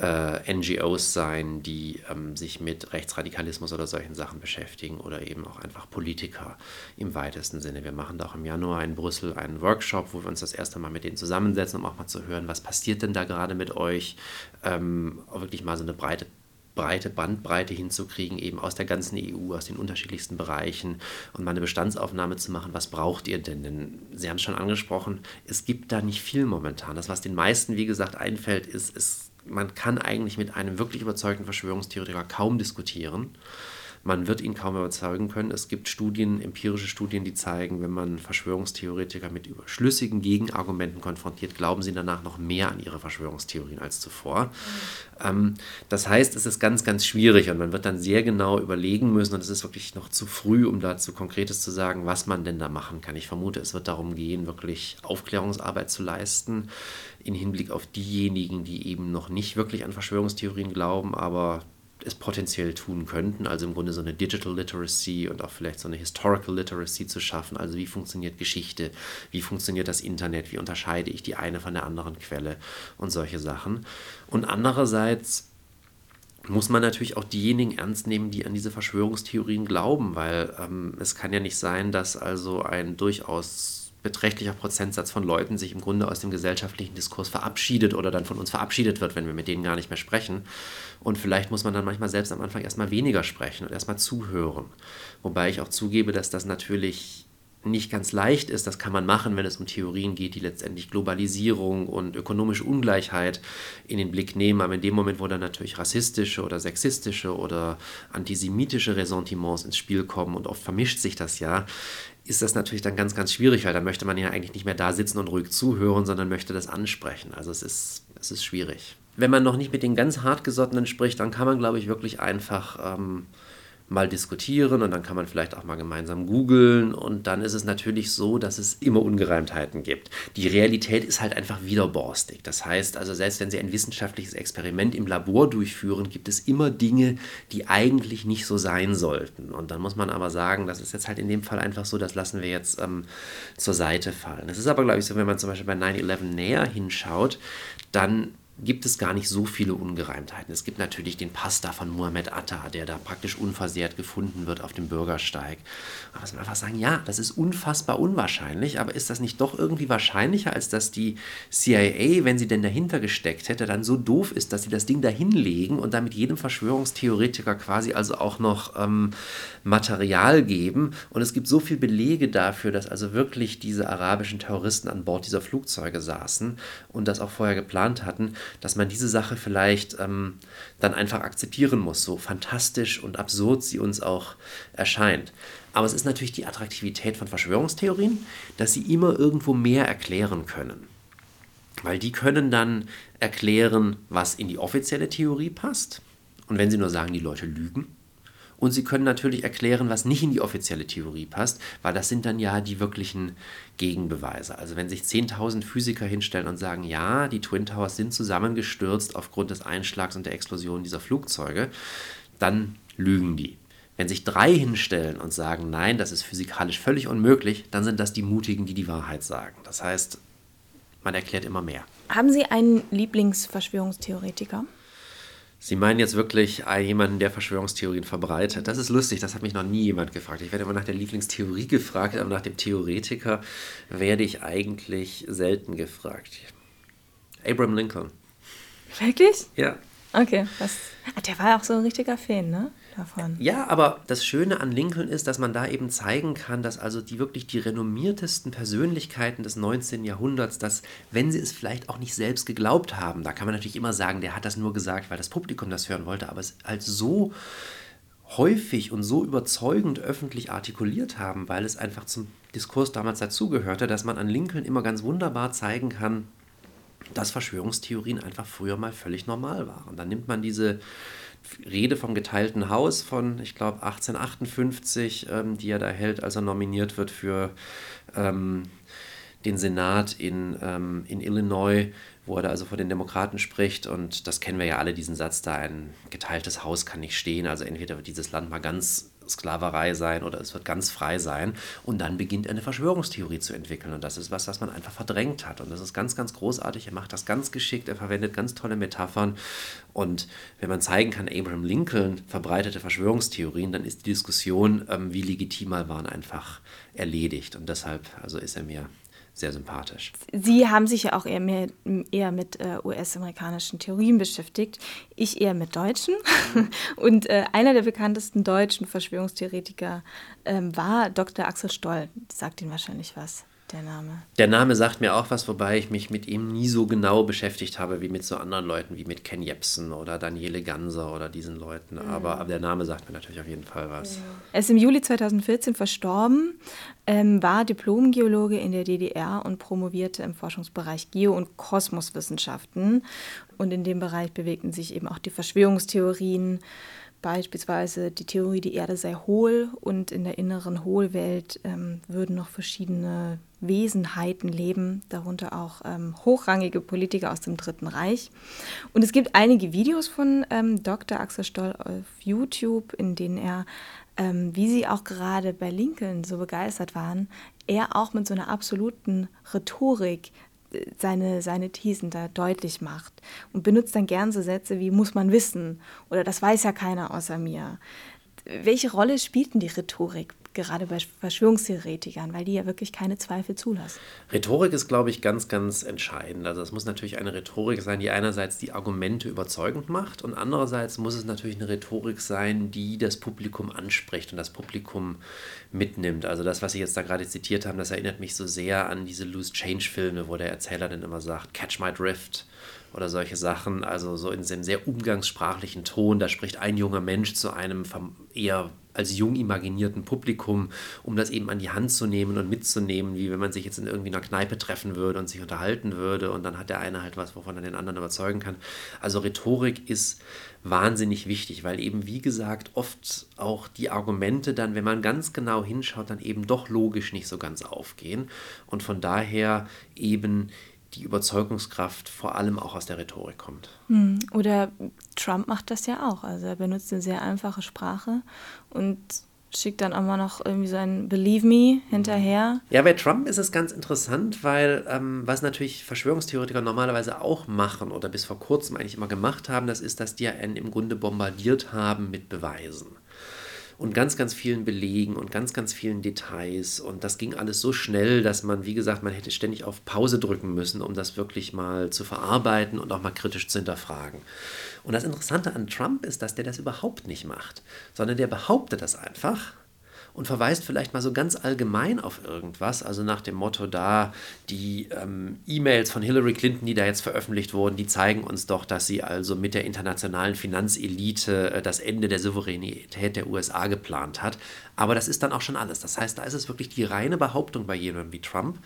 äh, NGOs sein, die ähm, sich mit Rechtsradikalismus oder solchen Sachen beschäftigen oder eben auch einfach Politiker im weitesten Sinne. Wir machen da auch im Januar in Brüssel einen Workshop, wo wir uns das erste Mal mit denen zusammensetzen, um auch mal zu hören, was passiert denn da gerade mit euch, ähm, wirklich mal so eine breite breite Bandbreite hinzukriegen, eben aus der ganzen EU, aus den unterschiedlichsten Bereichen und mal eine Bestandsaufnahme zu machen, was braucht ihr denn? Denn Sie haben es schon angesprochen, es gibt da nicht viel momentan. Das, was den meisten, wie gesagt, einfällt, ist, ist man kann eigentlich mit einem wirklich überzeugten Verschwörungstheoretiker kaum diskutieren. Man wird ihn kaum überzeugen können. Es gibt Studien, empirische Studien, die zeigen, wenn man Verschwörungstheoretiker mit schlüssigen Gegenargumenten konfrontiert, glauben sie danach noch mehr an ihre Verschwörungstheorien als zuvor. Ähm, das heißt, es ist ganz, ganz schwierig und man wird dann sehr genau überlegen müssen und es ist wirklich noch zu früh, um dazu Konkretes zu sagen, was man denn da machen kann. Ich vermute, es wird darum gehen, wirklich Aufklärungsarbeit zu leisten in Hinblick auf diejenigen, die eben noch nicht wirklich an Verschwörungstheorien glauben, aber es potenziell tun könnten, also im Grunde so eine Digital Literacy und auch vielleicht so eine Historical Literacy zu schaffen, also wie funktioniert Geschichte, wie funktioniert das Internet, wie unterscheide ich die eine von der anderen Quelle und solche Sachen. Und andererseits muss man natürlich auch diejenigen ernst nehmen, die an diese Verschwörungstheorien glauben, weil ähm, es kann ja nicht sein, dass also ein durchaus beträchtlicher Prozentsatz von Leuten sich im Grunde aus dem gesellschaftlichen Diskurs verabschiedet oder dann von uns verabschiedet wird, wenn wir mit denen gar nicht mehr sprechen. Und vielleicht muss man dann manchmal selbst am Anfang erstmal weniger sprechen und erstmal zuhören. Wobei ich auch zugebe, dass das natürlich nicht ganz leicht ist. Das kann man machen, wenn es um Theorien geht, die letztendlich Globalisierung und ökonomische Ungleichheit in den Blick nehmen. Aber in dem Moment, wo dann natürlich rassistische oder sexistische oder antisemitische Ressentiments ins Spiel kommen und oft vermischt sich das ja, ist das natürlich dann ganz, ganz schwierig, weil da möchte man ja eigentlich nicht mehr da sitzen und ruhig zuhören, sondern möchte das ansprechen. Also es ist, es ist schwierig. Wenn man noch nicht mit den ganz hartgesottenen spricht, dann kann man, glaube ich, wirklich einfach ähm, mal diskutieren und dann kann man vielleicht auch mal gemeinsam googeln und dann ist es natürlich so, dass es immer Ungereimtheiten gibt. Die Realität ist halt einfach widerborstig. Das heißt also, selbst wenn Sie ein wissenschaftliches Experiment im Labor durchführen, gibt es immer Dinge, die eigentlich nicht so sein sollten. Und dann muss man aber sagen, das ist jetzt halt in dem Fall einfach so, das lassen wir jetzt ähm, zur Seite fallen. Es ist aber, glaube ich, so, wenn man zum Beispiel bei 9-11 näher hinschaut, dann gibt es gar nicht so viele Ungereimtheiten. Es gibt natürlich den Pasta von Muhammad Atta, der da praktisch unversehrt gefunden wird auf dem Bürgersteig. Aber dass man einfach sagen, ja, das ist unfassbar unwahrscheinlich, aber ist das nicht doch irgendwie wahrscheinlicher, als dass die CIA, wenn sie denn dahinter gesteckt hätte, dann so doof ist, dass sie das Ding dahin legen und damit jedem Verschwörungstheoretiker quasi also auch noch ähm, Material geben. Und es gibt so viele Belege dafür, dass also wirklich diese arabischen Terroristen an Bord dieser Flugzeuge saßen und das auch vorher geplant hatten dass man diese Sache vielleicht ähm, dann einfach akzeptieren muss, so fantastisch und absurd sie uns auch erscheint. Aber es ist natürlich die Attraktivität von Verschwörungstheorien, dass sie immer irgendwo mehr erklären können. Weil die können dann erklären, was in die offizielle Theorie passt. Und wenn sie nur sagen, die Leute lügen, und sie können natürlich erklären, was nicht in die offizielle Theorie passt, weil das sind dann ja die wirklichen Gegenbeweise. Also wenn sich 10.000 Physiker hinstellen und sagen, ja, die Twin Towers sind zusammengestürzt aufgrund des Einschlags und der Explosion dieser Flugzeuge, dann lügen die. Wenn sich drei hinstellen und sagen, nein, das ist physikalisch völlig unmöglich, dann sind das die Mutigen, die die Wahrheit sagen. Das heißt, man erklärt immer mehr. Haben Sie einen Lieblingsverschwörungstheoretiker? Sie meinen jetzt wirklich jemanden, der Verschwörungstheorien verbreitet? Das ist lustig, das hat mich noch nie jemand gefragt. Ich werde immer nach der Lieblingstheorie gefragt, aber nach dem Theoretiker werde ich eigentlich selten gefragt. Abraham Lincoln. Wirklich? Ja. Okay, was? Ah, der war auch so ein richtiger Fan, ne? Davon. Ja, aber das Schöne an Lincoln ist, dass man da eben zeigen kann, dass also die wirklich die renommiertesten Persönlichkeiten des 19. Jahrhunderts, dass, wenn sie es vielleicht auch nicht selbst geglaubt haben, da kann man natürlich immer sagen, der hat das nur gesagt, weil das Publikum das hören wollte, aber es halt so häufig und so überzeugend öffentlich artikuliert haben, weil es einfach zum Diskurs damals dazugehörte, dass man an Lincoln immer ganz wunderbar zeigen kann, dass Verschwörungstheorien einfach früher mal völlig normal waren. Dann nimmt man diese Rede vom geteilten Haus von, ich glaube, 1858, ähm, die er da hält, als er nominiert wird für ähm, den Senat in, ähm, in Illinois, wo er da also vor den Demokraten spricht. Und das kennen wir ja alle, diesen Satz da, ein geteiltes Haus kann nicht stehen. Also entweder wird dieses Land mal ganz Sklaverei sein oder es wird ganz frei sein. Und dann beginnt eine Verschwörungstheorie zu entwickeln. Und das ist was, was man einfach verdrängt hat. Und das ist ganz, ganz großartig. Er macht das ganz geschickt. Er verwendet ganz tolle Metaphern. Und wenn man zeigen kann, Abraham Lincoln verbreitete Verschwörungstheorien, dann ist die Diskussion, ähm, wie legitim er waren, einfach erledigt. Und deshalb also ist er mir sehr sympathisch. Sie haben sich ja auch eher, mehr, eher mit äh, US-amerikanischen Theorien beschäftigt, ich eher mit deutschen. Und äh, einer der bekanntesten deutschen Verschwörungstheoretiker äh, war Dr. Axel Stoll. Sagt Ihnen wahrscheinlich was der Name. Der Name sagt mir auch was, wobei ich mich mit ihm nie so genau beschäftigt habe wie mit so anderen Leuten, wie mit Ken Jebsen oder Daniele Ganser oder diesen Leuten. Mhm. Aber, aber, der Name sagt mir natürlich auf jeden Fall was. Ja. Er ist im Juli 2014 verstorben, ähm, war Diplomgeologe in der DDR und promovierte im Forschungsbereich Geo- und Kosmoswissenschaften. Und in dem Bereich bewegten sich eben auch die Verschwörungstheorien Beispielsweise die Theorie, die Erde sei hohl und in der inneren Hohlwelt ähm, würden noch verschiedene Wesenheiten leben, darunter auch ähm, hochrangige Politiker aus dem Dritten Reich. Und es gibt einige Videos von ähm, Dr. Axel Stoll auf YouTube, in denen er, ähm, wie Sie auch gerade bei Lincoln so begeistert waren, er auch mit so einer absoluten Rhetorik seine, seine Thesen da deutlich macht und benutzt dann gern so Sätze wie muss man wissen oder das weiß ja keiner außer mir. Welche Rolle spielt denn die Rhetorik gerade bei Verschwörungstheoretikern, weil die ja wirklich keine Zweifel zulassen. Rhetorik ist, glaube ich, ganz, ganz entscheidend. Also es muss natürlich eine Rhetorik sein, die einerseits die Argumente überzeugend macht und andererseits muss es natürlich eine Rhetorik sein, die das Publikum anspricht und das Publikum mitnimmt. Also das, was Sie jetzt da gerade zitiert haben, das erinnert mich so sehr an diese Loose Change Filme, wo der Erzähler dann immer sagt, Catch My Drift oder solche Sachen, also so in einem sehr umgangssprachlichen Ton. Da spricht ein junger Mensch zu einem eher als jung imaginierten Publikum, um das eben an die Hand zu nehmen und mitzunehmen, wie wenn man sich jetzt in irgendwie einer Kneipe treffen würde und sich unterhalten würde und dann hat der eine halt was, wovon er den anderen überzeugen kann. Also Rhetorik ist wahnsinnig wichtig, weil eben, wie gesagt, oft auch die Argumente dann, wenn man ganz genau hinschaut, dann eben doch logisch nicht so ganz aufgehen und von daher eben die Überzeugungskraft vor allem auch aus der Rhetorik kommt. Hm, oder Trump macht das ja auch. Also er benutzt eine sehr einfache Sprache und schickt dann auch mal noch irgendwie so ein Believe Me hinterher. Ja, bei Trump ist es ganz interessant, weil ähm, was natürlich Verschwörungstheoretiker normalerweise auch machen oder bis vor kurzem eigentlich immer gemacht haben, das ist, dass die einen im Grunde bombardiert haben mit Beweisen und ganz, ganz vielen Belegen und ganz, ganz vielen Details. Und das ging alles so schnell, dass man, wie gesagt, man hätte ständig auf Pause drücken müssen, um das wirklich mal zu verarbeiten und auch mal kritisch zu hinterfragen. Und das Interessante an Trump ist, dass der das überhaupt nicht macht, sondern der behauptet das einfach und verweist vielleicht mal so ganz allgemein auf irgendwas, also nach dem Motto da, die ähm, E-Mails von Hillary Clinton, die da jetzt veröffentlicht wurden, die zeigen uns doch, dass sie also mit der internationalen Finanzelite äh, das Ende der Souveränität der USA geplant hat. Aber das ist dann auch schon alles. Das heißt, da ist es wirklich die reine Behauptung bei jemandem wie Trump,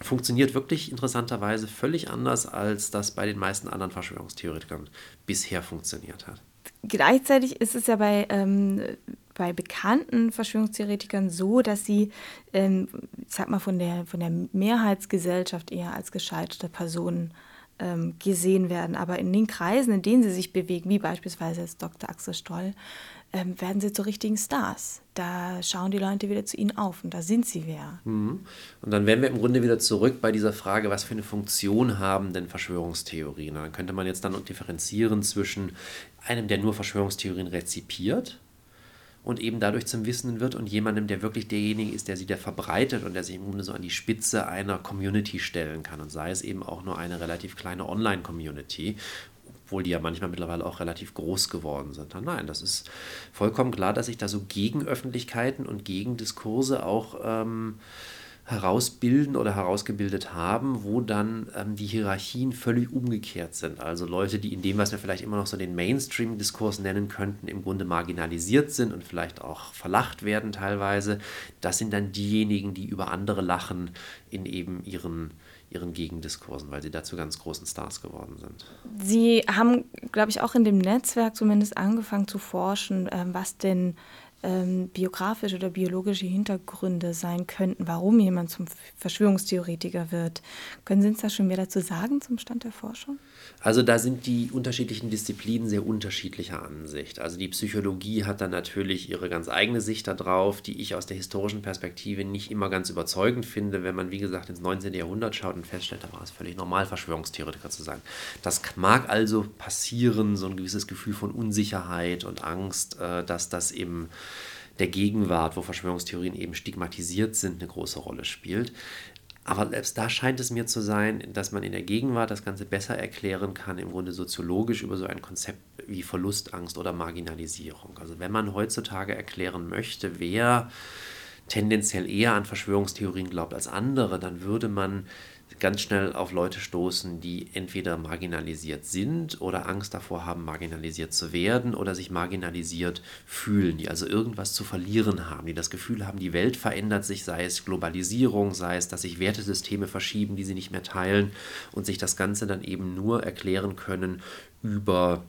funktioniert wirklich interessanterweise völlig anders, als das bei den meisten anderen Verschwörungstheoretikern bisher funktioniert hat. Gleichzeitig ist es ja bei ähm, bei bekannten Verschwörungstheoretikern so, dass sie, ähm, sag mal, von der, von der Mehrheitsgesellschaft eher als gescheiterte Personen ähm, gesehen werden. Aber in den Kreisen, in denen sie sich bewegen, wie beispielsweise jetzt Dr. Axel Stroll, ähm, werden sie zu richtigen Stars. Da schauen die Leute wieder zu ihnen auf und da sind sie wer. Mhm. Und dann wären wir im Grunde wieder zurück bei dieser Frage, was für eine Funktion haben denn Verschwörungstheorien? Dann könnte man jetzt dann differenzieren zwischen einem, der nur Verschwörungstheorien rezipiert und eben dadurch zum Wissenden wird und jemandem, der wirklich derjenige ist, der sie da verbreitet und der sich im Grunde so an die Spitze einer Community stellen kann und sei es eben auch nur eine relativ kleine Online-Community, obwohl die ja manchmal mittlerweile auch relativ groß geworden sind. Nein, das ist vollkommen klar, dass sich da so Gegenöffentlichkeiten und Gegendiskurse auch ähm, herausbilden oder herausgebildet haben, wo dann ähm, die Hierarchien völlig umgekehrt sind. Also Leute, die in dem, was wir vielleicht immer noch so den Mainstream-Diskurs nennen könnten, im Grunde marginalisiert sind und vielleicht auch verlacht werden teilweise, das sind dann diejenigen, die über andere lachen in eben ihren ihren Gegendiskursen, weil sie dazu ganz großen Stars geworden sind. Sie haben, glaube ich, auch in dem Netzwerk zumindest angefangen zu forschen, ähm, was denn ähm, biografische oder biologische Hintergründe sein könnten, warum jemand zum Verschwörungstheoretiker wird. Können Sie uns da schon mehr dazu sagen zum Stand der Forschung? Also da sind die unterschiedlichen Disziplinen sehr unterschiedlicher Ansicht. Also die Psychologie hat dann natürlich ihre ganz eigene Sicht darauf, die ich aus der historischen Perspektive nicht immer ganz überzeugend finde, wenn man, wie gesagt, ins 19. Jahrhundert schaut und feststellt, da war es völlig normal, Verschwörungstheoretiker zu sein. Das mag also passieren, so ein gewisses Gefühl von Unsicherheit und Angst, äh, dass das eben der Gegenwart, wo Verschwörungstheorien eben stigmatisiert sind, eine große Rolle spielt. Aber selbst da scheint es mir zu sein, dass man in der Gegenwart das Ganze besser erklären kann, im Grunde soziologisch über so ein Konzept wie Verlustangst oder Marginalisierung. Also wenn man heutzutage erklären möchte, wer tendenziell eher an Verschwörungstheorien glaubt als andere, dann würde man ganz schnell auf Leute stoßen, die entweder marginalisiert sind oder Angst davor haben, marginalisiert zu werden oder sich marginalisiert fühlen, die also irgendwas zu verlieren haben, die das Gefühl haben, die Welt verändert sich, sei es Globalisierung, sei es, dass sich Wertesysteme verschieben, die sie nicht mehr teilen und sich das Ganze dann eben nur erklären können über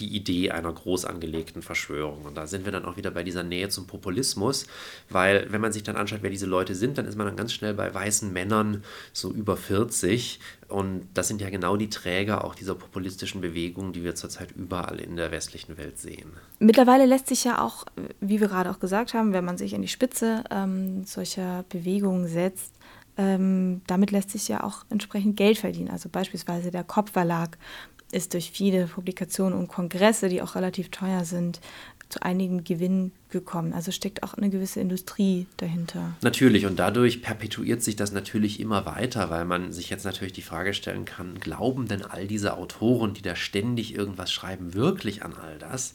die Idee einer groß angelegten Verschwörung. Und da sind wir dann auch wieder bei dieser Nähe zum Populismus, weil wenn man sich dann anschaut, wer diese Leute sind, dann ist man dann ganz schnell bei weißen Männern so über 40. Und das sind ja genau die Träger auch dieser populistischen Bewegung, die wir zurzeit überall in der westlichen Welt sehen. Mittlerweile lässt sich ja auch, wie wir gerade auch gesagt haben, wenn man sich an die Spitze ähm, solcher Bewegungen setzt, ähm, damit lässt sich ja auch entsprechend Geld verdienen. Also beispielsweise der Kopfverlag ist durch viele Publikationen und Kongresse, die auch relativ teuer sind, zu einigen Gewinnen gekommen. Also steckt auch eine gewisse Industrie dahinter. Natürlich, und dadurch perpetuiert sich das natürlich immer weiter, weil man sich jetzt natürlich die Frage stellen kann, glauben denn all diese Autoren, die da ständig irgendwas schreiben, wirklich an all das?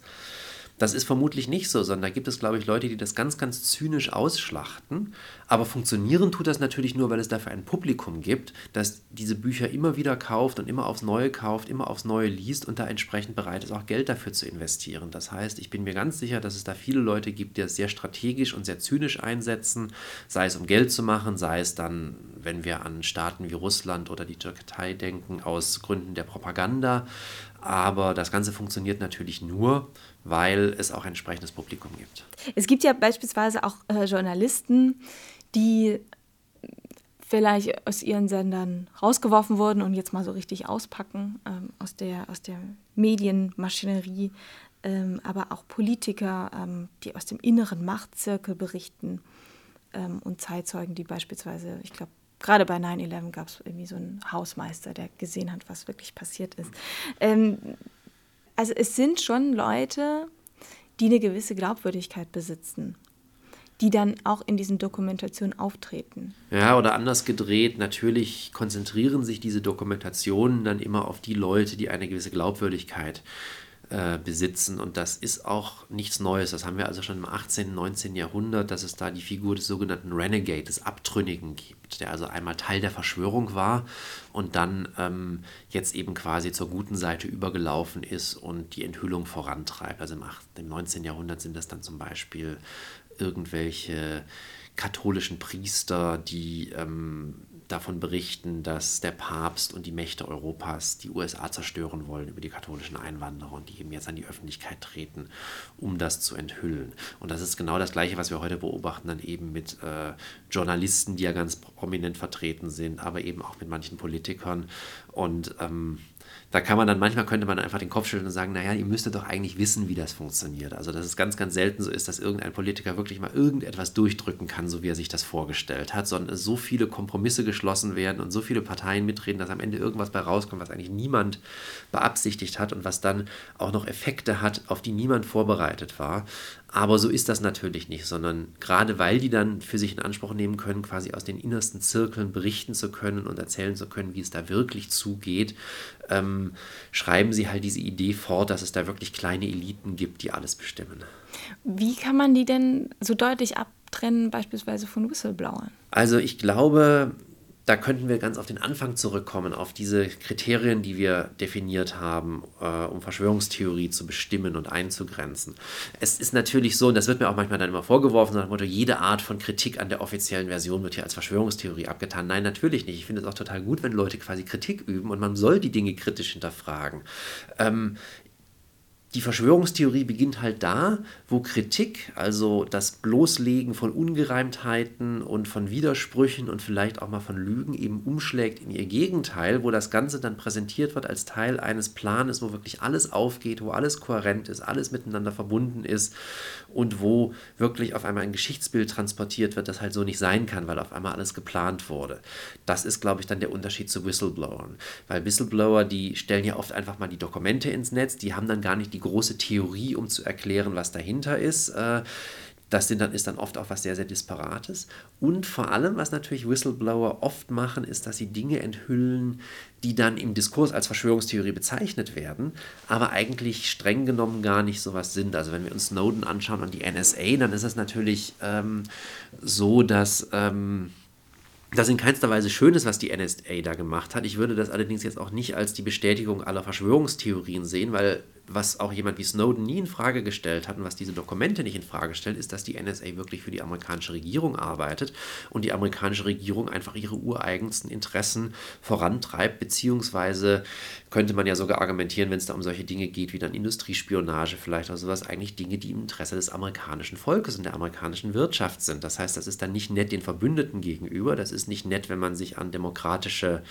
Das ist vermutlich nicht so, sondern da gibt es, glaube ich, Leute, die das ganz, ganz zynisch ausschlachten. Aber funktionieren tut das natürlich nur, weil es dafür ein Publikum gibt, das diese Bücher immer wieder kauft und immer aufs Neue kauft, immer aufs Neue liest und da entsprechend bereit ist, auch Geld dafür zu investieren. Das heißt, ich bin mir ganz sicher, dass es da viele Leute gibt, die das sehr strategisch und sehr zynisch einsetzen, sei es um Geld zu machen, sei es dann, wenn wir an Staaten wie Russland oder die Türkei denken, aus Gründen der Propaganda. Aber das Ganze funktioniert natürlich nur, weil es auch ein entsprechendes Publikum gibt. Es gibt ja beispielsweise auch äh, Journalisten, die vielleicht aus ihren Sendern rausgeworfen wurden und jetzt mal so richtig auspacken ähm, aus, der, aus der Medienmaschinerie, ähm, aber auch Politiker, ähm, die aus dem inneren Machtzirkel berichten ähm, und Zeitzeugen, die beispielsweise, ich glaube, gerade bei 9-11 gab es irgendwie so einen Hausmeister, der gesehen hat, was wirklich passiert ist. Ähm, also es sind schon Leute, die eine gewisse Glaubwürdigkeit besitzen die dann auch in diesen Dokumentationen auftreten. Ja, oder anders gedreht, natürlich konzentrieren sich diese Dokumentationen dann immer auf die Leute, die eine gewisse Glaubwürdigkeit äh, besitzen. Und das ist auch nichts Neues. Das haben wir also schon im 18., 19. Jahrhundert, dass es da die Figur des sogenannten Renegade, des Abtrünnigen gibt, der also einmal Teil der Verschwörung war und dann ähm, jetzt eben quasi zur guten Seite übergelaufen ist und die Enthüllung vorantreibt. Also im, 8., im 19. Jahrhundert sind das dann zum Beispiel irgendwelche katholischen Priester, die ähm, davon berichten, dass der Papst und die Mächte Europas die USA zerstören wollen über die katholischen Einwanderer und die eben jetzt an die Öffentlichkeit treten, um das zu enthüllen. Und das ist genau das Gleiche, was wir heute beobachten, dann eben mit äh, Journalisten, die ja ganz prominent vertreten sind, aber eben auch mit manchen Politikern. Und ähm, da kann man dann, manchmal könnte man einfach den Kopf schütteln und sagen, naja, ihr müsstet doch eigentlich wissen, wie das funktioniert. Also, dass es ganz, ganz selten so ist, dass irgendein Politiker wirklich mal irgendetwas durchdrücken kann, so wie er sich das vorgestellt hat, sondern so viele Kompromisse geschlossen werden und so viele Parteien mitreden, dass am Ende irgendwas bei rauskommt, was eigentlich niemand beabsichtigt hat und was dann auch noch Effekte hat, auf die niemand vorbereitet war. Aber so ist das natürlich nicht, sondern gerade weil die dann für sich in Anspruch nehmen können, quasi aus den innersten Zirkeln berichten zu können und erzählen zu können, wie es da wirklich zugeht, ähm, schreiben sie halt diese Idee fort, dass es da wirklich kleine Eliten gibt, die alles bestimmen. Wie kann man die denn so deutlich abtrennen, beispielsweise von Whistleblowern? Also ich glaube, da könnten wir ganz auf den Anfang zurückkommen, auf diese Kriterien, die wir definiert haben, äh, um Verschwörungstheorie zu bestimmen und einzugrenzen. Es ist natürlich so, und das wird mir auch manchmal dann immer vorgeworfen, nach dem Motto, jede Art von Kritik an der offiziellen Version wird hier als Verschwörungstheorie abgetan. Nein, natürlich nicht. Ich finde es auch total gut, wenn Leute quasi Kritik üben und man soll die Dinge kritisch hinterfragen. Ähm, die Verschwörungstheorie beginnt halt da, wo Kritik, also das Bloßlegen von Ungereimtheiten und von Widersprüchen und vielleicht auch mal von Lügen eben umschlägt in ihr Gegenteil, wo das Ganze dann präsentiert wird als Teil eines Planes, wo wirklich alles aufgeht, wo alles kohärent ist, alles miteinander verbunden ist und wo wirklich auf einmal ein Geschichtsbild transportiert wird, das halt so nicht sein kann, weil auf einmal alles geplant wurde. Das ist, glaube ich, dann der Unterschied zu Whistleblowern. Weil Whistleblower, die stellen ja oft einfach mal die Dokumente ins Netz, die haben dann gar nicht die große Theorie, um zu erklären, was dahinter ist. Äh, das sind dann, ist dann oft auch was sehr, sehr Disparates. Und vor allem, was natürlich Whistleblower oft machen, ist, dass sie Dinge enthüllen, die dann im Diskurs als Verschwörungstheorie bezeichnet werden, aber eigentlich streng genommen gar nicht sowas sind. Also wenn wir uns Snowden anschauen und die NSA, dann ist es natürlich ähm, so, dass... Ähm, das in keinster Weise schön ist, was die NSA da gemacht hat. Ich würde das allerdings jetzt auch nicht als die Bestätigung aller Verschwörungstheorien sehen, weil was auch jemand wie Snowden nie in Frage gestellt hat und was diese Dokumente nicht in Frage stellen, ist, dass die NSA wirklich für die amerikanische Regierung arbeitet und die amerikanische Regierung einfach ihre ureigensten Interessen vorantreibt, beziehungsweise könnte man ja sogar argumentieren, wenn es da um solche Dinge geht wie dann Industriespionage vielleicht oder sowas, eigentlich Dinge, die im Interesse des amerikanischen Volkes und der amerikanischen Wirtschaft sind. Das heißt, das ist dann nicht nett den Verbündeten gegenüber, das ist nicht nett, wenn man sich an demokratische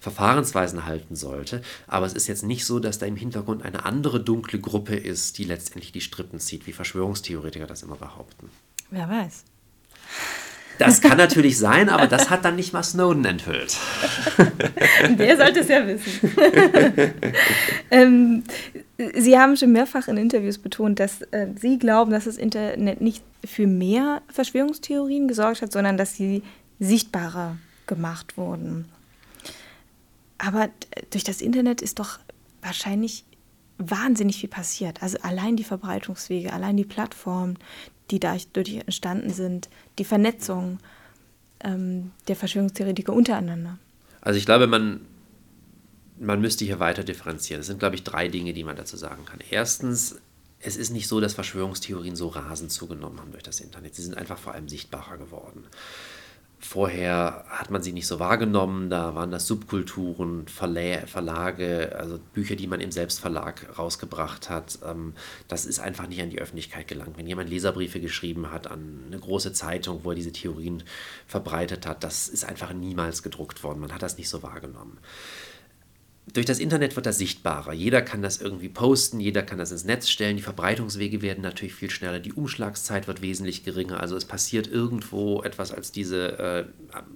Verfahrensweisen halten sollte, aber es ist jetzt nicht so, dass da im Hintergrund eine andere andere dunkle Gruppe ist, die letztendlich die Strippen zieht, wie Verschwörungstheoretiker das immer behaupten. Wer weiß. Das kann natürlich sein, aber das hat dann nicht mal Snowden enthüllt. Der sollte es ja wissen. ähm, Sie haben schon mehrfach in Interviews betont, dass äh, Sie glauben, dass das Internet nicht für mehr Verschwörungstheorien gesorgt hat, sondern dass sie sichtbarer gemacht wurden. Aber durch das Internet ist doch wahrscheinlich wahnsinnig viel passiert. Also allein die Verbreitungswege, allein die Plattformen, die dadurch entstanden sind, die Vernetzung ähm, der Verschwörungstheoretiker untereinander. Also ich glaube, man, man müsste hier weiter differenzieren. Es sind, glaube ich, drei Dinge, die man dazu sagen kann. Erstens, es ist nicht so, dass Verschwörungstheorien so rasend zugenommen haben durch das Internet. Sie sind einfach vor allem sichtbarer geworden. Vorher hat man sie nicht so wahrgenommen, da waren das Subkulturen, Verlage, also Bücher, die man im Selbstverlag rausgebracht hat. Ähm, das ist einfach nicht an die Öffentlichkeit gelangt. Wenn jemand Leserbriefe geschrieben hat an eine große Zeitung, wo er diese Theorien verbreitet hat, das ist einfach niemals gedruckt worden. Man hat das nicht so wahrgenommen durch das Internet wird das sichtbarer. Jeder kann das irgendwie posten, jeder kann das ins Netz stellen. Die Verbreitungswege werden natürlich viel schneller, die Umschlagszeit wird wesentlich geringer. Also es passiert irgendwo etwas, als diese äh,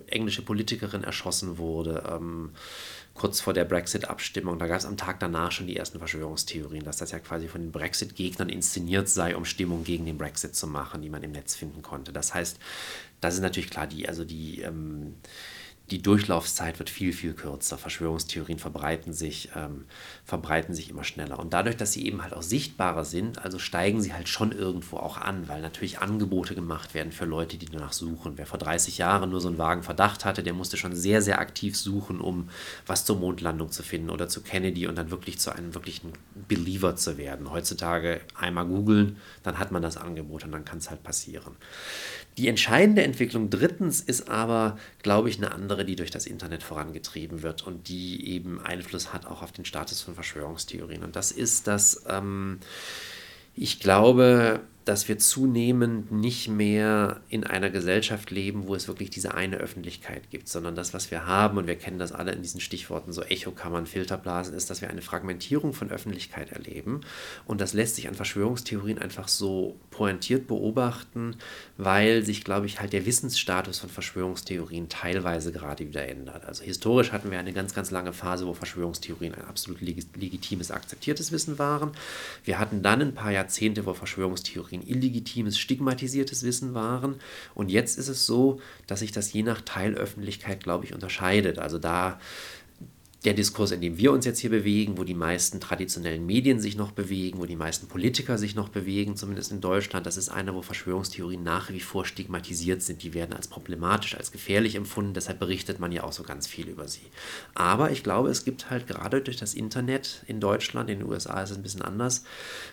englische Politikerin erschossen wurde, ähm, kurz vor der Brexit-Abstimmung. Da gab es am Tag danach schon die ersten Verschwörungstheorien, dass das ja quasi von den Brexit-Gegnern inszeniert sei, um Stimmung gegen den Brexit zu machen, die man im Netz finden konnte. Das heißt, das ist natürlich klar, die, also die ähm, die Durchlaufzeit wird viel, viel kürzer. Verschwörungstheorien verbreiten sich, ähm, verbreiten sich immer schneller. Und dadurch, dass sie eben halt auch sichtbarer sind, also steigen sie halt schon irgendwo auch an, weil natürlich Angebote gemacht werden für Leute, die danach suchen. Wer vor 30 Jahren nur so einen vagen Verdacht hatte, der musste schon sehr, sehr aktiv suchen, um was zur Mondlandung zu finden oder zu Kennedy und dann wirklich zu einem wirklichen Believer zu werden. Heutzutage einmal googeln, dann hat man das Angebot und dann kann es halt passieren. Die entscheidende Entwicklung drittens ist aber, glaube ich, eine andere, die durch das Internet vorangetrieben wird und die eben Einfluss hat auch auf den Status von Verschwörungstheorien. Und das ist, dass ähm, ich glaube, dass wir zunehmend nicht mehr in einer Gesellschaft leben, wo es wirklich diese eine Öffentlichkeit gibt, sondern das, was wir haben, und wir kennen das alle in diesen Stichworten, so Echokammern, Filterblasen, ist, dass wir eine Fragmentierung von Öffentlichkeit erleben. Und das lässt sich an Verschwörungstheorien einfach so pointiert beobachten, weil sich, glaube ich, halt der Wissensstatus von Verschwörungstheorien teilweise gerade wieder ändert. Also historisch hatten wir eine ganz, ganz lange Phase, wo Verschwörungstheorien ein absolut legitimes, akzeptiertes Wissen waren. Wir hatten dann ein paar Jahrzehnte, wo Verschwörungstheorien ein illegitimes, stigmatisiertes Wissen waren. Und jetzt ist es so, dass sich das je nach Teilöffentlichkeit, glaube ich, unterscheidet. Also da der Diskurs, in dem wir uns jetzt hier bewegen, wo die meisten traditionellen Medien sich noch bewegen, wo die meisten Politiker sich noch bewegen, zumindest in Deutschland, das ist einer, wo Verschwörungstheorien nach wie vor stigmatisiert sind. Die werden als problematisch, als gefährlich empfunden, deshalb berichtet man ja auch so ganz viel über sie. Aber ich glaube, es gibt halt gerade durch das Internet in Deutschland, in den USA ist es ein bisschen anders,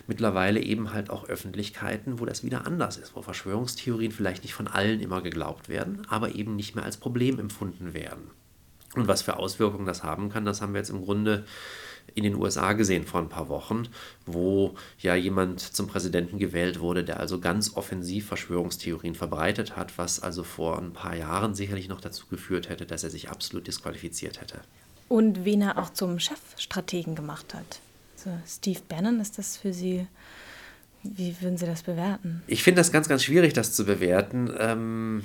mittlerweile eben halt auch Öffentlichkeiten, wo das wieder anders ist, wo Verschwörungstheorien vielleicht nicht von allen immer geglaubt werden, aber eben nicht mehr als Problem empfunden werden. Und was für Auswirkungen das haben kann, das haben wir jetzt im Grunde in den USA gesehen vor ein paar Wochen, wo ja jemand zum Präsidenten gewählt wurde, der also ganz offensiv Verschwörungstheorien verbreitet hat, was also vor ein paar Jahren sicherlich noch dazu geführt hätte, dass er sich absolut disqualifiziert hätte. Und wen er auch zum Chefstrategen gemacht hat. Also Steve Bannon, ist das für Sie, wie würden Sie das bewerten? Ich finde das ganz, ganz schwierig, das zu bewerten. Ähm,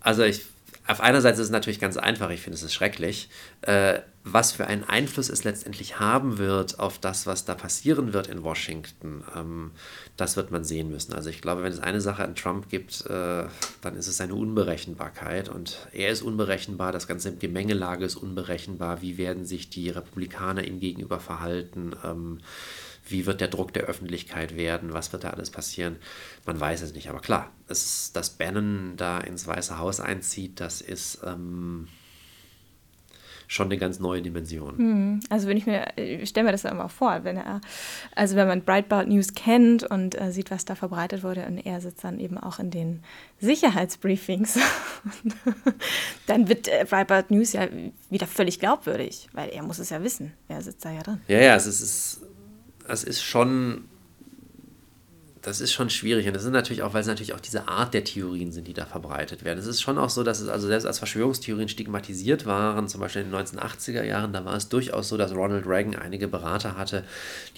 also ich auf einer Seite ist es natürlich ganz einfach, ich finde es ist schrecklich. Äh, was für einen Einfluss es letztendlich haben wird auf das, was da passieren wird in Washington, ähm, das wird man sehen müssen. Also ich glaube, wenn es eine Sache an Trump gibt, äh, dann ist es seine Unberechenbarkeit. Und er ist unberechenbar, das ganze Gemengelage ist unberechenbar. Wie werden sich die Republikaner ihm gegenüber verhalten? Ähm, wie wird der Druck der Öffentlichkeit werden? Was wird da alles passieren? Man weiß es nicht. Aber klar, es, dass Bannon da ins Weiße Haus einzieht, das ist ähm, schon eine ganz neue Dimension. Hm. Also wenn ich mir, ich stelle mir das einmal vor, wenn er, also wenn man Breitbart News kennt und äh, sieht, was da verbreitet wurde und er sitzt dann eben auch in den Sicherheitsbriefings, dann wird äh, Breitbart News ja wieder völlig glaubwürdig, weil er muss es ja wissen. Er sitzt da ja drin. Ja, ja, es ist, das ist schon, das ist schon schwierig. Und das ist natürlich auch, weil es natürlich auch diese Art der Theorien sind, die da verbreitet werden. Es ist schon auch so, dass es also selbst als Verschwörungstheorien stigmatisiert waren, zum Beispiel in den 1980er Jahren, da war es durchaus so, dass Ronald Reagan einige Berater hatte,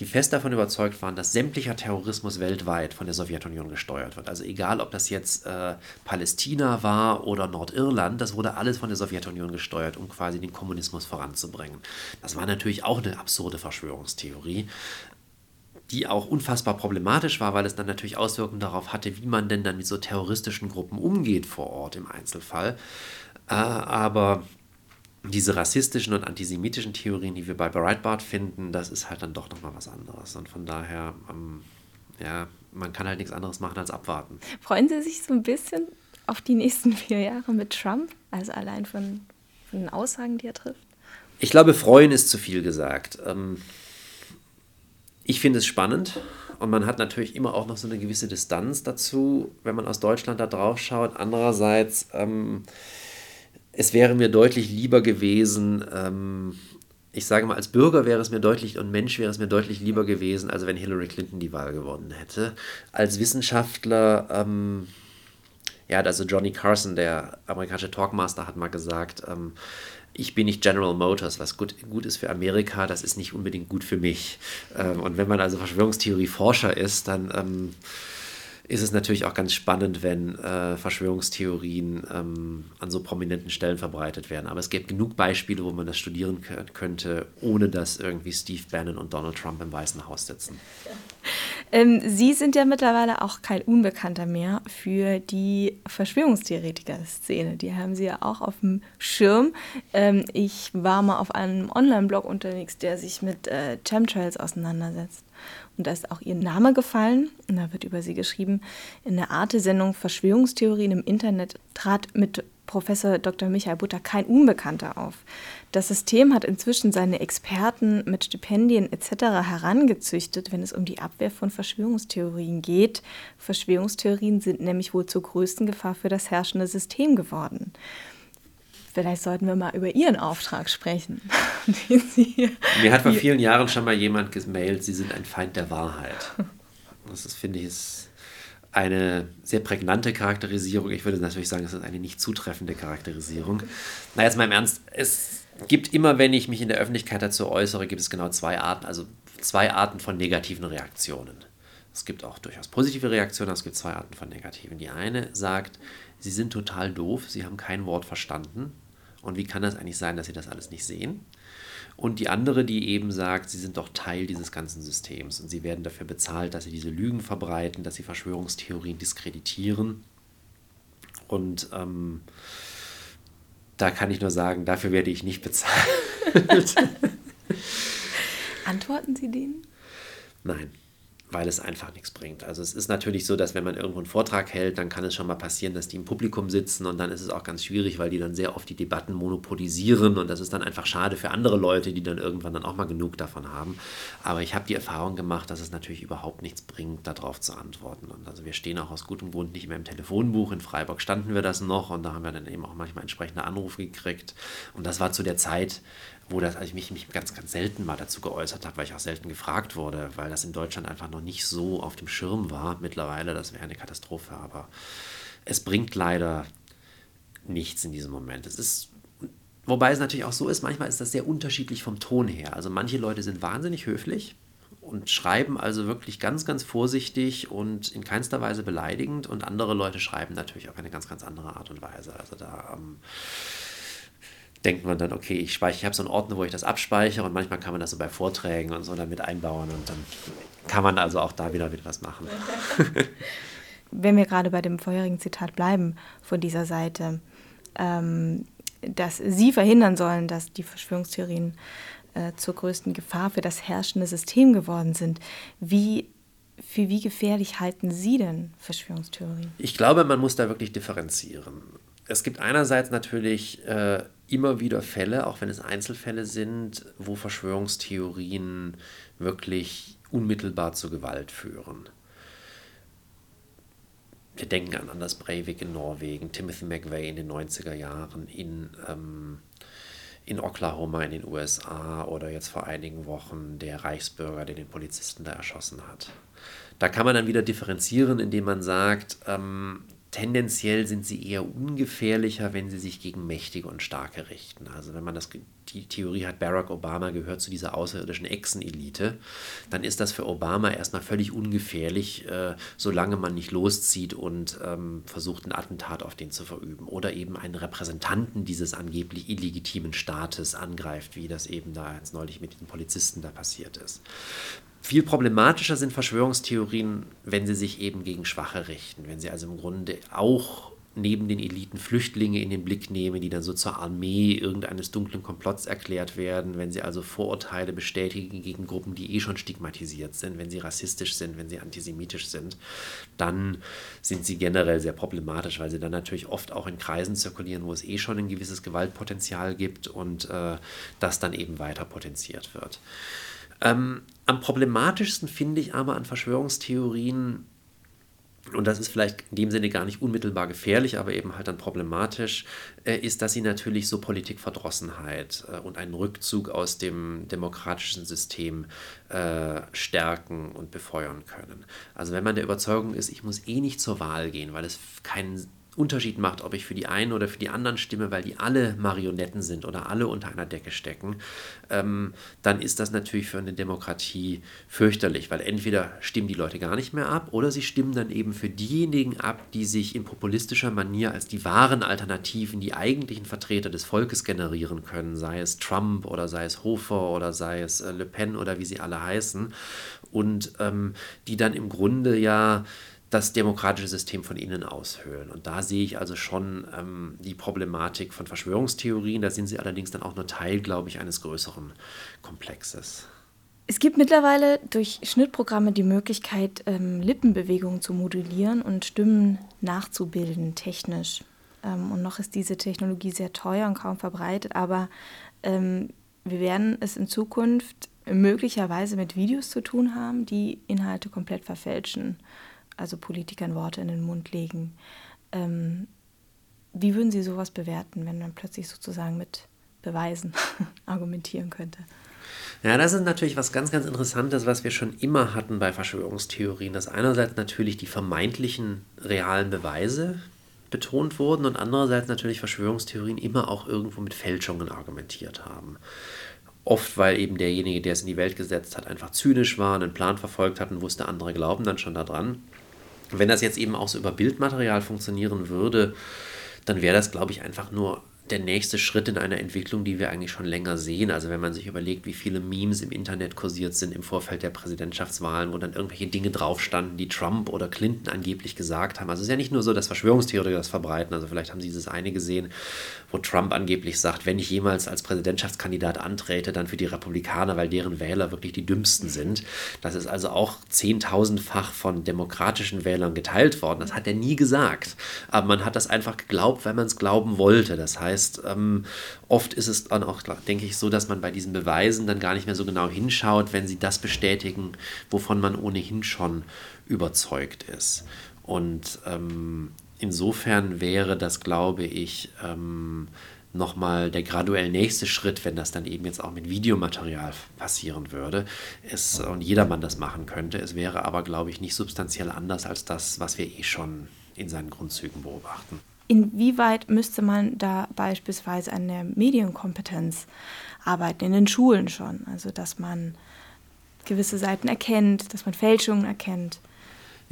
die fest davon überzeugt waren, dass sämtlicher Terrorismus weltweit von der Sowjetunion gesteuert wird. Also egal, ob das jetzt äh, Palästina war oder Nordirland, das wurde alles von der Sowjetunion gesteuert, um quasi den Kommunismus voranzubringen. Das war natürlich auch eine absurde Verschwörungstheorie die auch unfassbar problematisch war, weil es dann natürlich Auswirkungen darauf hatte, wie man denn dann mit so terroristischen Gruppen umgeht vor Ort im Einzelfall. Äh, aber diese rassistischen und antisemitischen Theorien, die wir bei Breitbart finden, das ist halt dann doch nochmal was anderes. Und von daher, ähm, ja, man kann halt nichts anderes machen als abwarten. Freuen Sie sich so ein bisschen auf die nächsten vier Jahre mit Trump? Also allein von, von den Aussagen, die er trifft? Ich glaube, freuen ist zu viel gesagt. Ähm, ich finde es spannend und man hat natürlich immer auch noch so eine gewisse Distanz dazu, wenn man aus Deutschland da drauf schaut. Andererseits, ähm, es wäre mir deutlich lieber gewesen, ähm, ich sage mal, als Bürger wäre es mir deutlich und Mensch wäre es mir deutlich lieber gewesen, als wenn Hillary Clinton die Wahl gewonnen hätte. Als Wissenschaftler, ähm, ja, also Johnny Carson, der amerikanische Talkmaster, hat mal gesagt, ähm, ich bin nicht General Motors, was gut, gut ist für Amerika, das ist nicht unbedingt gut für mich. Ähm, und wenn man also Verschwörungstheorie-Forscher ist, dann ähm, ist es natürlich auch ganz spannend, wenn äh, Verschwörungstheorien ähm, an so prominenten Stellen verbreitet werden. Aber es gibt genug Beispiele, wo man das studieren könnte, ohne dass irgendwie Steve Bannon und Donald Trump im Weißen Haus sitzen. Ähm, Sie sind ja mittlerweile auch kein Unbekannter mehr für die Verschwörungstheoretiker-Szene. Die haben Sie ja auch auf dem Schirm. Ähm, ich war mal auf einem Online-Blog unterwegs, der sich mit äh, Chemtrails auseinandersetzt. Und da ist auch ihr Name gefallen, und da wird über sie geschrieben, in der Arte-Sendung Verschwörungstheorien im Internet trat mit Professor Dr. Michael Butter kein Unbekannter auf. Das System hat inzwischen seine Experten mit Stipendien etc. herangezüchtet, wenn es um die Abwehr von Verschwörungstheorien geht. Verschwörungstheorien sind nämlich wohl zur größten Gefahr für das herrschende System geworden. Vielleicht sollten wir mal über Ihren Auftrag sprechen. Mir hat vor vielen Jahren schon mal jemand gemailt, Sie sind ein Feind der Wahrheit. Das ist, finde ich, ist eine sehr prägnante Charakterisierung. Ich würde natürlich sagen, es ist eine nicht zutreffende Charakterisierung. Na, jetzt mal im Ernst, es gibt immer, wenn ich mich in der Öffentlichkeit dazu äußere, gibt es genau zwei Arten, also zwei Arten von negativen Reaktionen. Es gibt auch durchaus positive Reaktionen, aber es gibt zwei Arten von negativen. Die eine sagt, sie sind total doof, sie haben kein Wort verstanden. Und wie kann das eigentlich sein, dass sie das alles nicht sehen? Und die andere, die eben sagt, sie sind doch Teil dieses ganzen Systems und sie werden dafür bezahlt, dass sie diese Lügen verbreiten, dass sie Verschwörungstheorien diskreditieren. Und ähm, da kann ich nur sagen, dafür werde ich nicht bezahlt. Antworten Sie denen? Nein weil es einfach nichts bringt. Also es ist natürlich so, dass wenn man irgendwo einen Vortrag hält, dann kann es schon mal passieren, dass die im Publikum sitzen und dann ist es auch ganz schwierig, weil die dann sehr oft die Debatten monopolisieren und das ist dann einfach schade für andere Leute, die dann irgendwann dann auch mal genug davon haben. Aber ich habe die Erfahrung gemacht, dass es natürlich überhaupt nichts bringt, darauf zu antworten. Und also wir stehen auch aus gutem Grund nicht mehr im Telefonbuch. In Freiburg standen wir das noch und da haben wir dann eben auch manchmal entsprechende Anrufe gekriegt. Und das war zu der Zeit, wo das, also ich mich, mich ganz, ganz selten mal dazu geäußert habe, weil ich auch selten gefragt wurde, weil das in Deutschland einfach noch nicht so auf dem Schirm war. Mittlerweile, das wäre eine Katastrophe, aber es bringt leider nichts in diesem Moment. Es ist, wobei es natürlich auch so ist, manchmal ist das sehr unterschiedlich vom Ton her. Also manche Leute sind wahnsinnig höflich und schreiben also wirklich ganz, ganz vorsichtig und in keinster Weise beleidigend und andere Leute schreiben natürlich auf eine ganz, ganz andere Art und Weise. Also da ähm, denkt man dann, okay, ich speichere, ich habe so einen Ordner, wo ich das abspeichere und manchmal kann man das so bei Vorträgen und so damit einbauen und dann kann man also auch da wieder, wieder was machen. Wenn wir gerade bei dem vorherigen Zitat bleiben von dieser Seite, ähm, dass Sie verhindern sollen, dass die Verschwörungstheorien äh, zur größten Gefahr für das herrschende System geworden sind. Wie für wie gefährlich halten Sie denn Verschwörungstheorien? Ich glaube, man muss da wirklich differenzieren. Es gibt einerseits natürlich äh, immer wieder Fälle, auch wenn es Einzelfälle sind, wo Verschwörungstheorien wirklich unmittelbar zur Gewalt führen. Wir denken an Anders Breivik in Norwegen, Timothy McVeigh in den 90er Jahren in, ähm, in Oklahoma in den USA oder jetzt vor einigen Wochen der Reichsbürger, der den Polizisten da erschossen hat. Da kann man dann wieder differenzieren, indem man sagt, ähm, tendenziell sind sie eher ungefährlicher, wenn sie sich gegen Mächtige und Starke richten. Also wenn man das, die Theorie hat, Barack Obama gehört zu dieser außerirdischen Echsenelite, dann ist das für Obama erstmal völlig ungefährlich, äh, solange man nicht loszieht und ähm, versucht, ein Attentat auf den zu verüben. Oder eben einen Repräsentanten dieses angeblich illegitimen Staates angreift, wie das eben da jetzt neulich mit den Polizisten da passiert ist. Viel problematischer sind Verschwörungstheorien, wenn sie sich eben gegen Schwache richten, wenn sie also im Grunde auch neben den Eliten Flüchtlinge in den Blick nehmen, die dann so zur Armee irgendeines dunklen Komplotts erklärt werden, wenn sie also Vorurteile bestätigen gegen Gruppen, die eh schon stigmatisiert sind, wenn sie rassistisch sind, wenn sie antisemitisch sind, dann sind sie generell sehr problematisch, weil sie dann natürlich oft auch in Kreisen zirkulieren, wo es eh schon ein gewisses Gewaltpotenzial gibt und äh, das dann eben weiter potenziert wird. Ähm, am problematischsten finde ich aber an Verschwörungstheorien, und das ist vielleicht in dem Sinne gar nicht unmittelbar gefährlich, aber eben halt dann problematisch, äh, ist, dass sie natürlich so Politikverdrossenheit äh, und einen Rückzug aus dem demokratischen System äh, stärken und befeuern können. Also wenn man der Überzeugung ist, ich muss eh nicht zur Wahl gehen, weil es keinen Unterschied macht, ob ich für die einen oder für die anderen stimme, weil die alle Marionetten sind oder alle unter einer Decke stecken, ähm, dann ist das natürlich für eine Demokratie fürchterlich, weil entweder stimmen die Leute gar nicht mehr ab oder sie stimmen dann eben für diejenigen ab, die sich in populistischer Manier als die wahren Alternativen, die eigentlichen Vertreter des Volkes generieren können, sei es Trump oder sei es Hofer oder sei es äh, Le Pen oder wie sie alle heißen, und ähm, die dann im Grunde ja das demokratische System von innen aushöhlen. Und da sehe ich also schon ähm, die Problematik von Verschwörungstheorien. Da sind sie allerdings dann auch nur Teil, glaube ich, eines größeren Komplexes. Es gibt mittlerweile durch Schnittprogramme die Möglichkeit, ähm, Lippenbewegungen zu modulieren und Stimmen nachzubilden, technisch. Ähm, und noch ist diese Technologie sehr teuer und kaum verbreitet, aber ähm, wir werden es in Zukunft möglicherweise mit Videos zu tun haben, die Inhalte komplett verfälschen also Politikern Worte in den Mund legen. Ähm, wie würden Sie sowas bewerten, wenn man plötzlich sozusagen mit Beweisen argumentieren könnte? Ja, das ist natürlich was ganz, ganz Interessantes, was wir schon immer hatten bei Verschwörungstheorien, dass einerseits natürlich die vermeintlichen realen Beweise betont wurden und andererseits natürlich Verschwörungstheorien immer auch irgendwo mit Fälschungen argumentiert haben. Oft, weil eben derjenige, der es in die Welt gesetzt hat, einfach zynisch war, einen Plan verfolgt hat und wusste, andere glauben dann schon daran. Wenn das jetzt eben auch so über Bildmaterial funktionieren würde, dann wäre das, glaube ich, einfach nur der nächste Schritt in einer Entwicklung, die wir eigentlich schon länger sehen. Also wenn man sich überlegt, wie viele Memes im Internet kursiert sind im Vorfeld der Präsidentschaftswahlen, wo dann irgendwelche Dinge draufstanden, die Trump oder Clinton angeblich gesagt haben. Also es ist ja nicht nur so, dass Verschwörungstheoretiker das verbreiten. Also vielleicht haben Sie dieses eine gesehen, wo Trump angeblich sagt, wenn ich jemals als Präsidentschaftskandidat antrete, dann für die Republikaner, weil deren Wähler wirklich die dümmsten sind. Das ist also auch zehntausendfach von demokratischen Wählern geteilt worden. Das hat er nie gesagt. Aber man hat das einfach geglaubt, weil man es glauben wollte. Das heißt, ähm, oft ist es dann auch, denke ich, so, dass man bei diesen Beweisen dann gar nicht mehr so genau hinschaut, wenn sie das bestätigen, wovon man ohnehin schon überzeugt ist. Und ähm, insofern wäre das, glaube ich, ähm, nochmal der graduell nächste Schritt, wenn das dann eben jetzt auch mit Videomaterial passieren würde es, und jedermann das machen könnte. Es wäre aber, glaube ich, nicht substanziell anders als das, was wir eh schon in seinen Grundzügen beobachten. Inwieweit müsste man da beispielsweise an der Medienkompetenz arbeiten, in den Schulen schon? Also, dass man gewisse Seiten erkennt, dass man Fälschungen erkennt.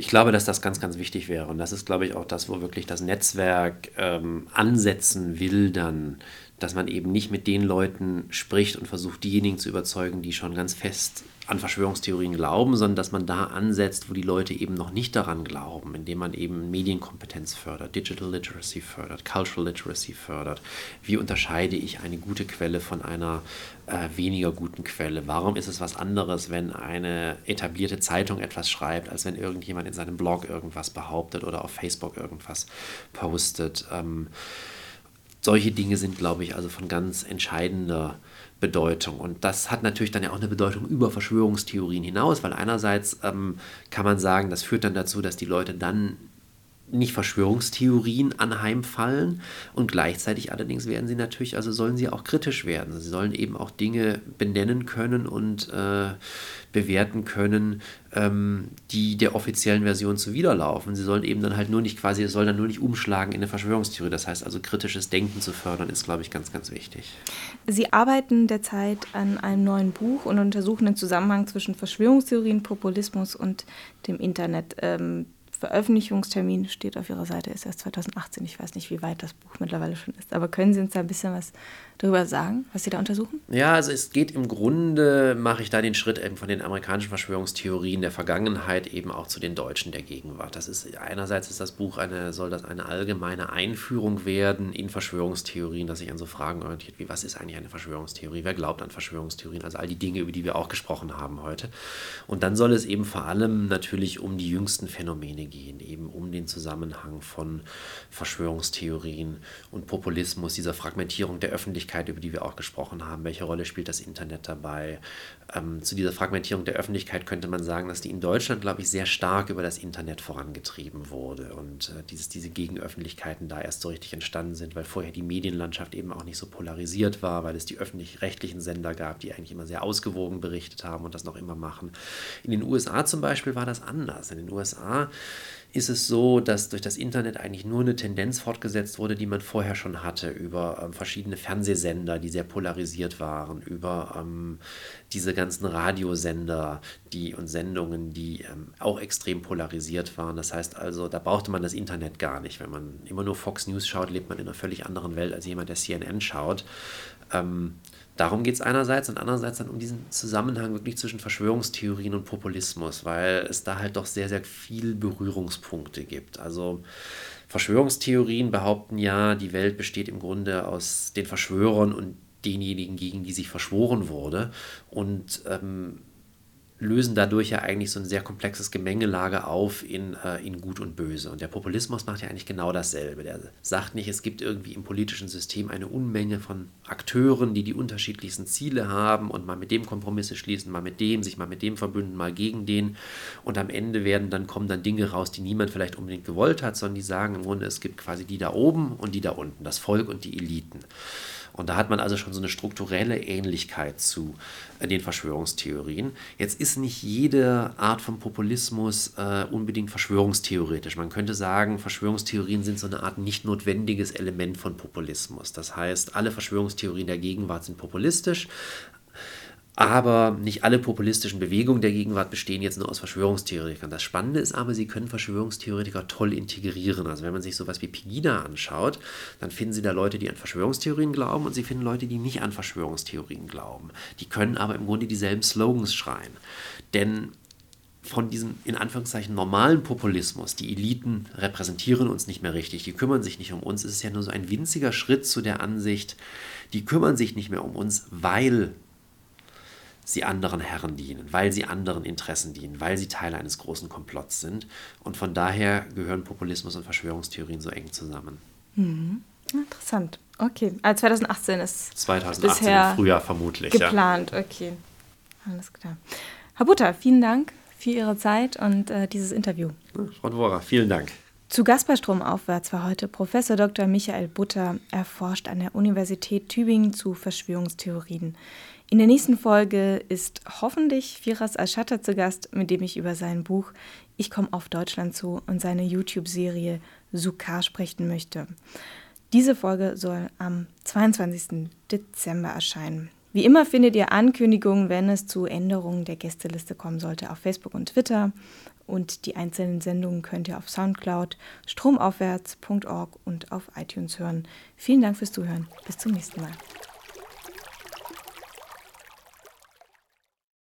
Ich glaube, dass das ganz, ganz wichtig wäre. Und das ist, glaube ich, auch das, wo wirklich das Netzwerk ähm, ansetzen will, dann, dass man eben nicht mit den Leuten spricht und versucht, diejenigen zu überzeugen, die schon ganz fest an Verschwörungstheorien glauben, sondern dass man da ansetzt, wo die Leute eben noch nicht daran glauben, indem man eben Medienkompetenz fördert, Digital Literacy fördert, Cultural Literacy fördert. Wie unterscheide ich eine gute Quelle von einer äh, weniger guten Quelle? Warum ist es was anderes, wenn eine etablierte Zeitung etwas schreibt, als wenn irgendjemand in seinem Blog irgendwas behauptet oder auf Facebook irgendwas postet? Ähm, solche Dinge sind, glaube ich, also von ganz entscheidender Bedeutung. Und das hat natürlich dann ja auch eine Bedeutung über Verschwörungstheorien hinaus, weil einerseits ähm, kann man sagen, das führt dann dazu, dass die Leute dann nicht Verschwörungstheorien anheimfallen und gleichzeitig allerdings werden sie natürlich, also sollen sie auch kritisch werden. Sie sollen eben auch Dinge benennen können und äh, bewerten können, ähm, die der offiziellen Version zuwiderlaufen. Sie sollen eben dann halt nur nicht quasi, es soll dann nur nicht umschlagen in eine Verschwörungstheorie. Das heißt also kritisches Denken zu fördern, ist, glaube ich, ganz, ganz wichtig. Sie arbeiten derzeit an einem neuen Buch und untersuchen den Zusammenhang zwischen Verschwörungstheorien, Populismus und dem Internet. Ähm, Veröffentlichungstermin steht auf Ihrer Seite, ist erst 2018. Ich weiß nicht, wie weit das Buch mittlerweile schon ist. Aber können Sie uns da ein bisschen was darüber sagen, was Sie da untersuchen? Ja, also es geht im Grunde, mache ich da den Schritt eben von den amerikanischen Verschwörungstheorien der Vergangenheit eben auch zu den deutschen der Gegenwart. Das ist einerseits ist das Buch eine, soll das eine allgemeine Einführung werden in Verschwörungstheorien, dass sich an so Fragen orientiert, wie was ist eigentlich eine Verschwörungstheorie, wer glaubt an Verschwörungstheorien, also all die Dinge, über die wir auch gesprochen haben heute. Und dann soll es eben vor allem natürlich um die jüngsten Phänomene gehen, eben um den Zusammenhang von Verschwörungstheorien und Populismus, dieser Fragmentierung der Öffentlichkeit, über die wir auch gesprochen haben. Welche Rolle spielt das Internet dabei? Ähm, zu dieser Fragmentierung der Öffentlichkeit könnte man sagen, dass die in Deutschland, glaube ich, sehr stark über das Internet vorangetrieben wurde und äh, dieses, diese Gegenöffentlichkeiten da erst so richtig entstanden sind, weil vorher die Medienlandschaft eben auch nicht so polarisiert war, weil es die öffentlich-rechtlichen Sender gab, die eigentlich immer sehr ausgewogen berichtet haben und das noch immer machen. In den USA zum Beispiel war das anders. In den USA ist es so, dass durch das Internet eigentlich nur eine Tendenz fortgesetzt wurde, die man vorher schon hatte, über ähm, verschiedene Fernsehsender, die sehr polarisiert waren, über ähm, diese ganzen Radiosender die, und Sendungen, die ähm, auch extrem polarisiert waren. Das heißt also, da brauchte man das Internet gar nicht. Wenn man immer nur Fox News schaut, lebt man in einer völlig anderen Welt als jemand, der CNN schaut. Darum geht es einerseits und andererseits dann um diesen Zusammenhang wirklich zwischen Verschwörungstheorien und Populismus, weil es da halt doch sehr, sehr viel Berührungspunkte gibt. Also Verschwörungstheorien behaupten ja, die Welt besteht im Grunde aus den Verschwörern und denjenigen, gegen die sich verschworen wurde. Und ähm, lösen dadurch ja eigentlich so ein sehr komplexes Gemengelage auf in, äh, in Gut und Böse. Und der Populismus macht ja eigentlich genau dasselbe. Der sagt nicht, es gibt irgendwie im politischen System eine Unmenge von Akteuren, die die unterschiedlichsten Ziele haben und mal mit dem Kompromisse schließen, mal mit dem, sich mal mit dem verbünden, mal gegen den. Und am Ende werden dann kommen dann Dinge raus, die niemand vielleicht unbedingt gewollt hat, sondern die sagen im Grunde, es gibt quasi die da oben und die da unten, das Volk und die Eliten. Und da hat man also schon so eine strukturelle Ähnlichkeit zu äh, den Verschwörungstheorien. Jetzt ist nicht jede Art von Populismus äh, unbedingt verschwörungstheoretisch. Man könnte sagen, Verschwörungstheorien sind so eine Art nicht notwendiges Element von Populismus. Das heißt, alle Verschwörungstheorien der Gegenwart sind populistisch, aber nicht alle populistischen Bewegungen der Gegenwart bestehen jetzt nur aus Verschwörungstheoretikern. Das Spannende ist aber, sie können Verschwörungstheoretiker toll integrieren. Also wenn man sich sowas wie Pegida anschaut, dann finden sie da Leute, die an Verschwörungstheorien glauben und sie finden Leute, die nicht an Verschwörungstheorien glauben. Die können aber im Grunde dieselben Slogans schreien. Denn von diesem in Anführungszeichen normalen Populismus, die Eliten repräsentieren uns nicht mehr richtig, die kümmern sich nicht um uns, ist es ja nur so ein winziger Schritt zu der Ansicht, die kümmern sich nicht mehr um uns, weil sie anderen Herren dienen, weil sie anderen Interessen dienen, weil sie Teile eines großen Komplotts sind. Und von daher gehören Populismus und Verschwörungstheorien so eng zusammen. Mhm. Interessant. Okay, also 2018 ist 2018 bisher im Frühjahr vermutlich. Geplant, ja. okay. Alles klar. Herr Butter, vielen Dank für Ihre Zeit und äh, dieses Interview. Frau Dvora, vielen Dank. Zu Gast bei Stromaufwärts war heute Professor Dr. Michael Butter. Er forscht an der Universität Tübingen zu Verschwörungstheorien. In der nächsten Folge ist hoffentlich Firas Al-Shatter zu Gast, mit dem ich über sein Buch Ich komme auf Deutschland zu und seine YouTube-Serie Sukar sprechen möchte. Diese Folge soll am 22. Dezember erscheinen. Wie immer findet ihr Ankündigungen, wenn es zu Änderungen der Gästeliste kommen sollte, auf Facebook und Twitter. Und die einzelnen Sendungen könnt ihr auf Soundcloud, stromaufwärts.org und auf iTunes hören. Vielen Dank fürs Zuhören. Bis zum nächsten Mal.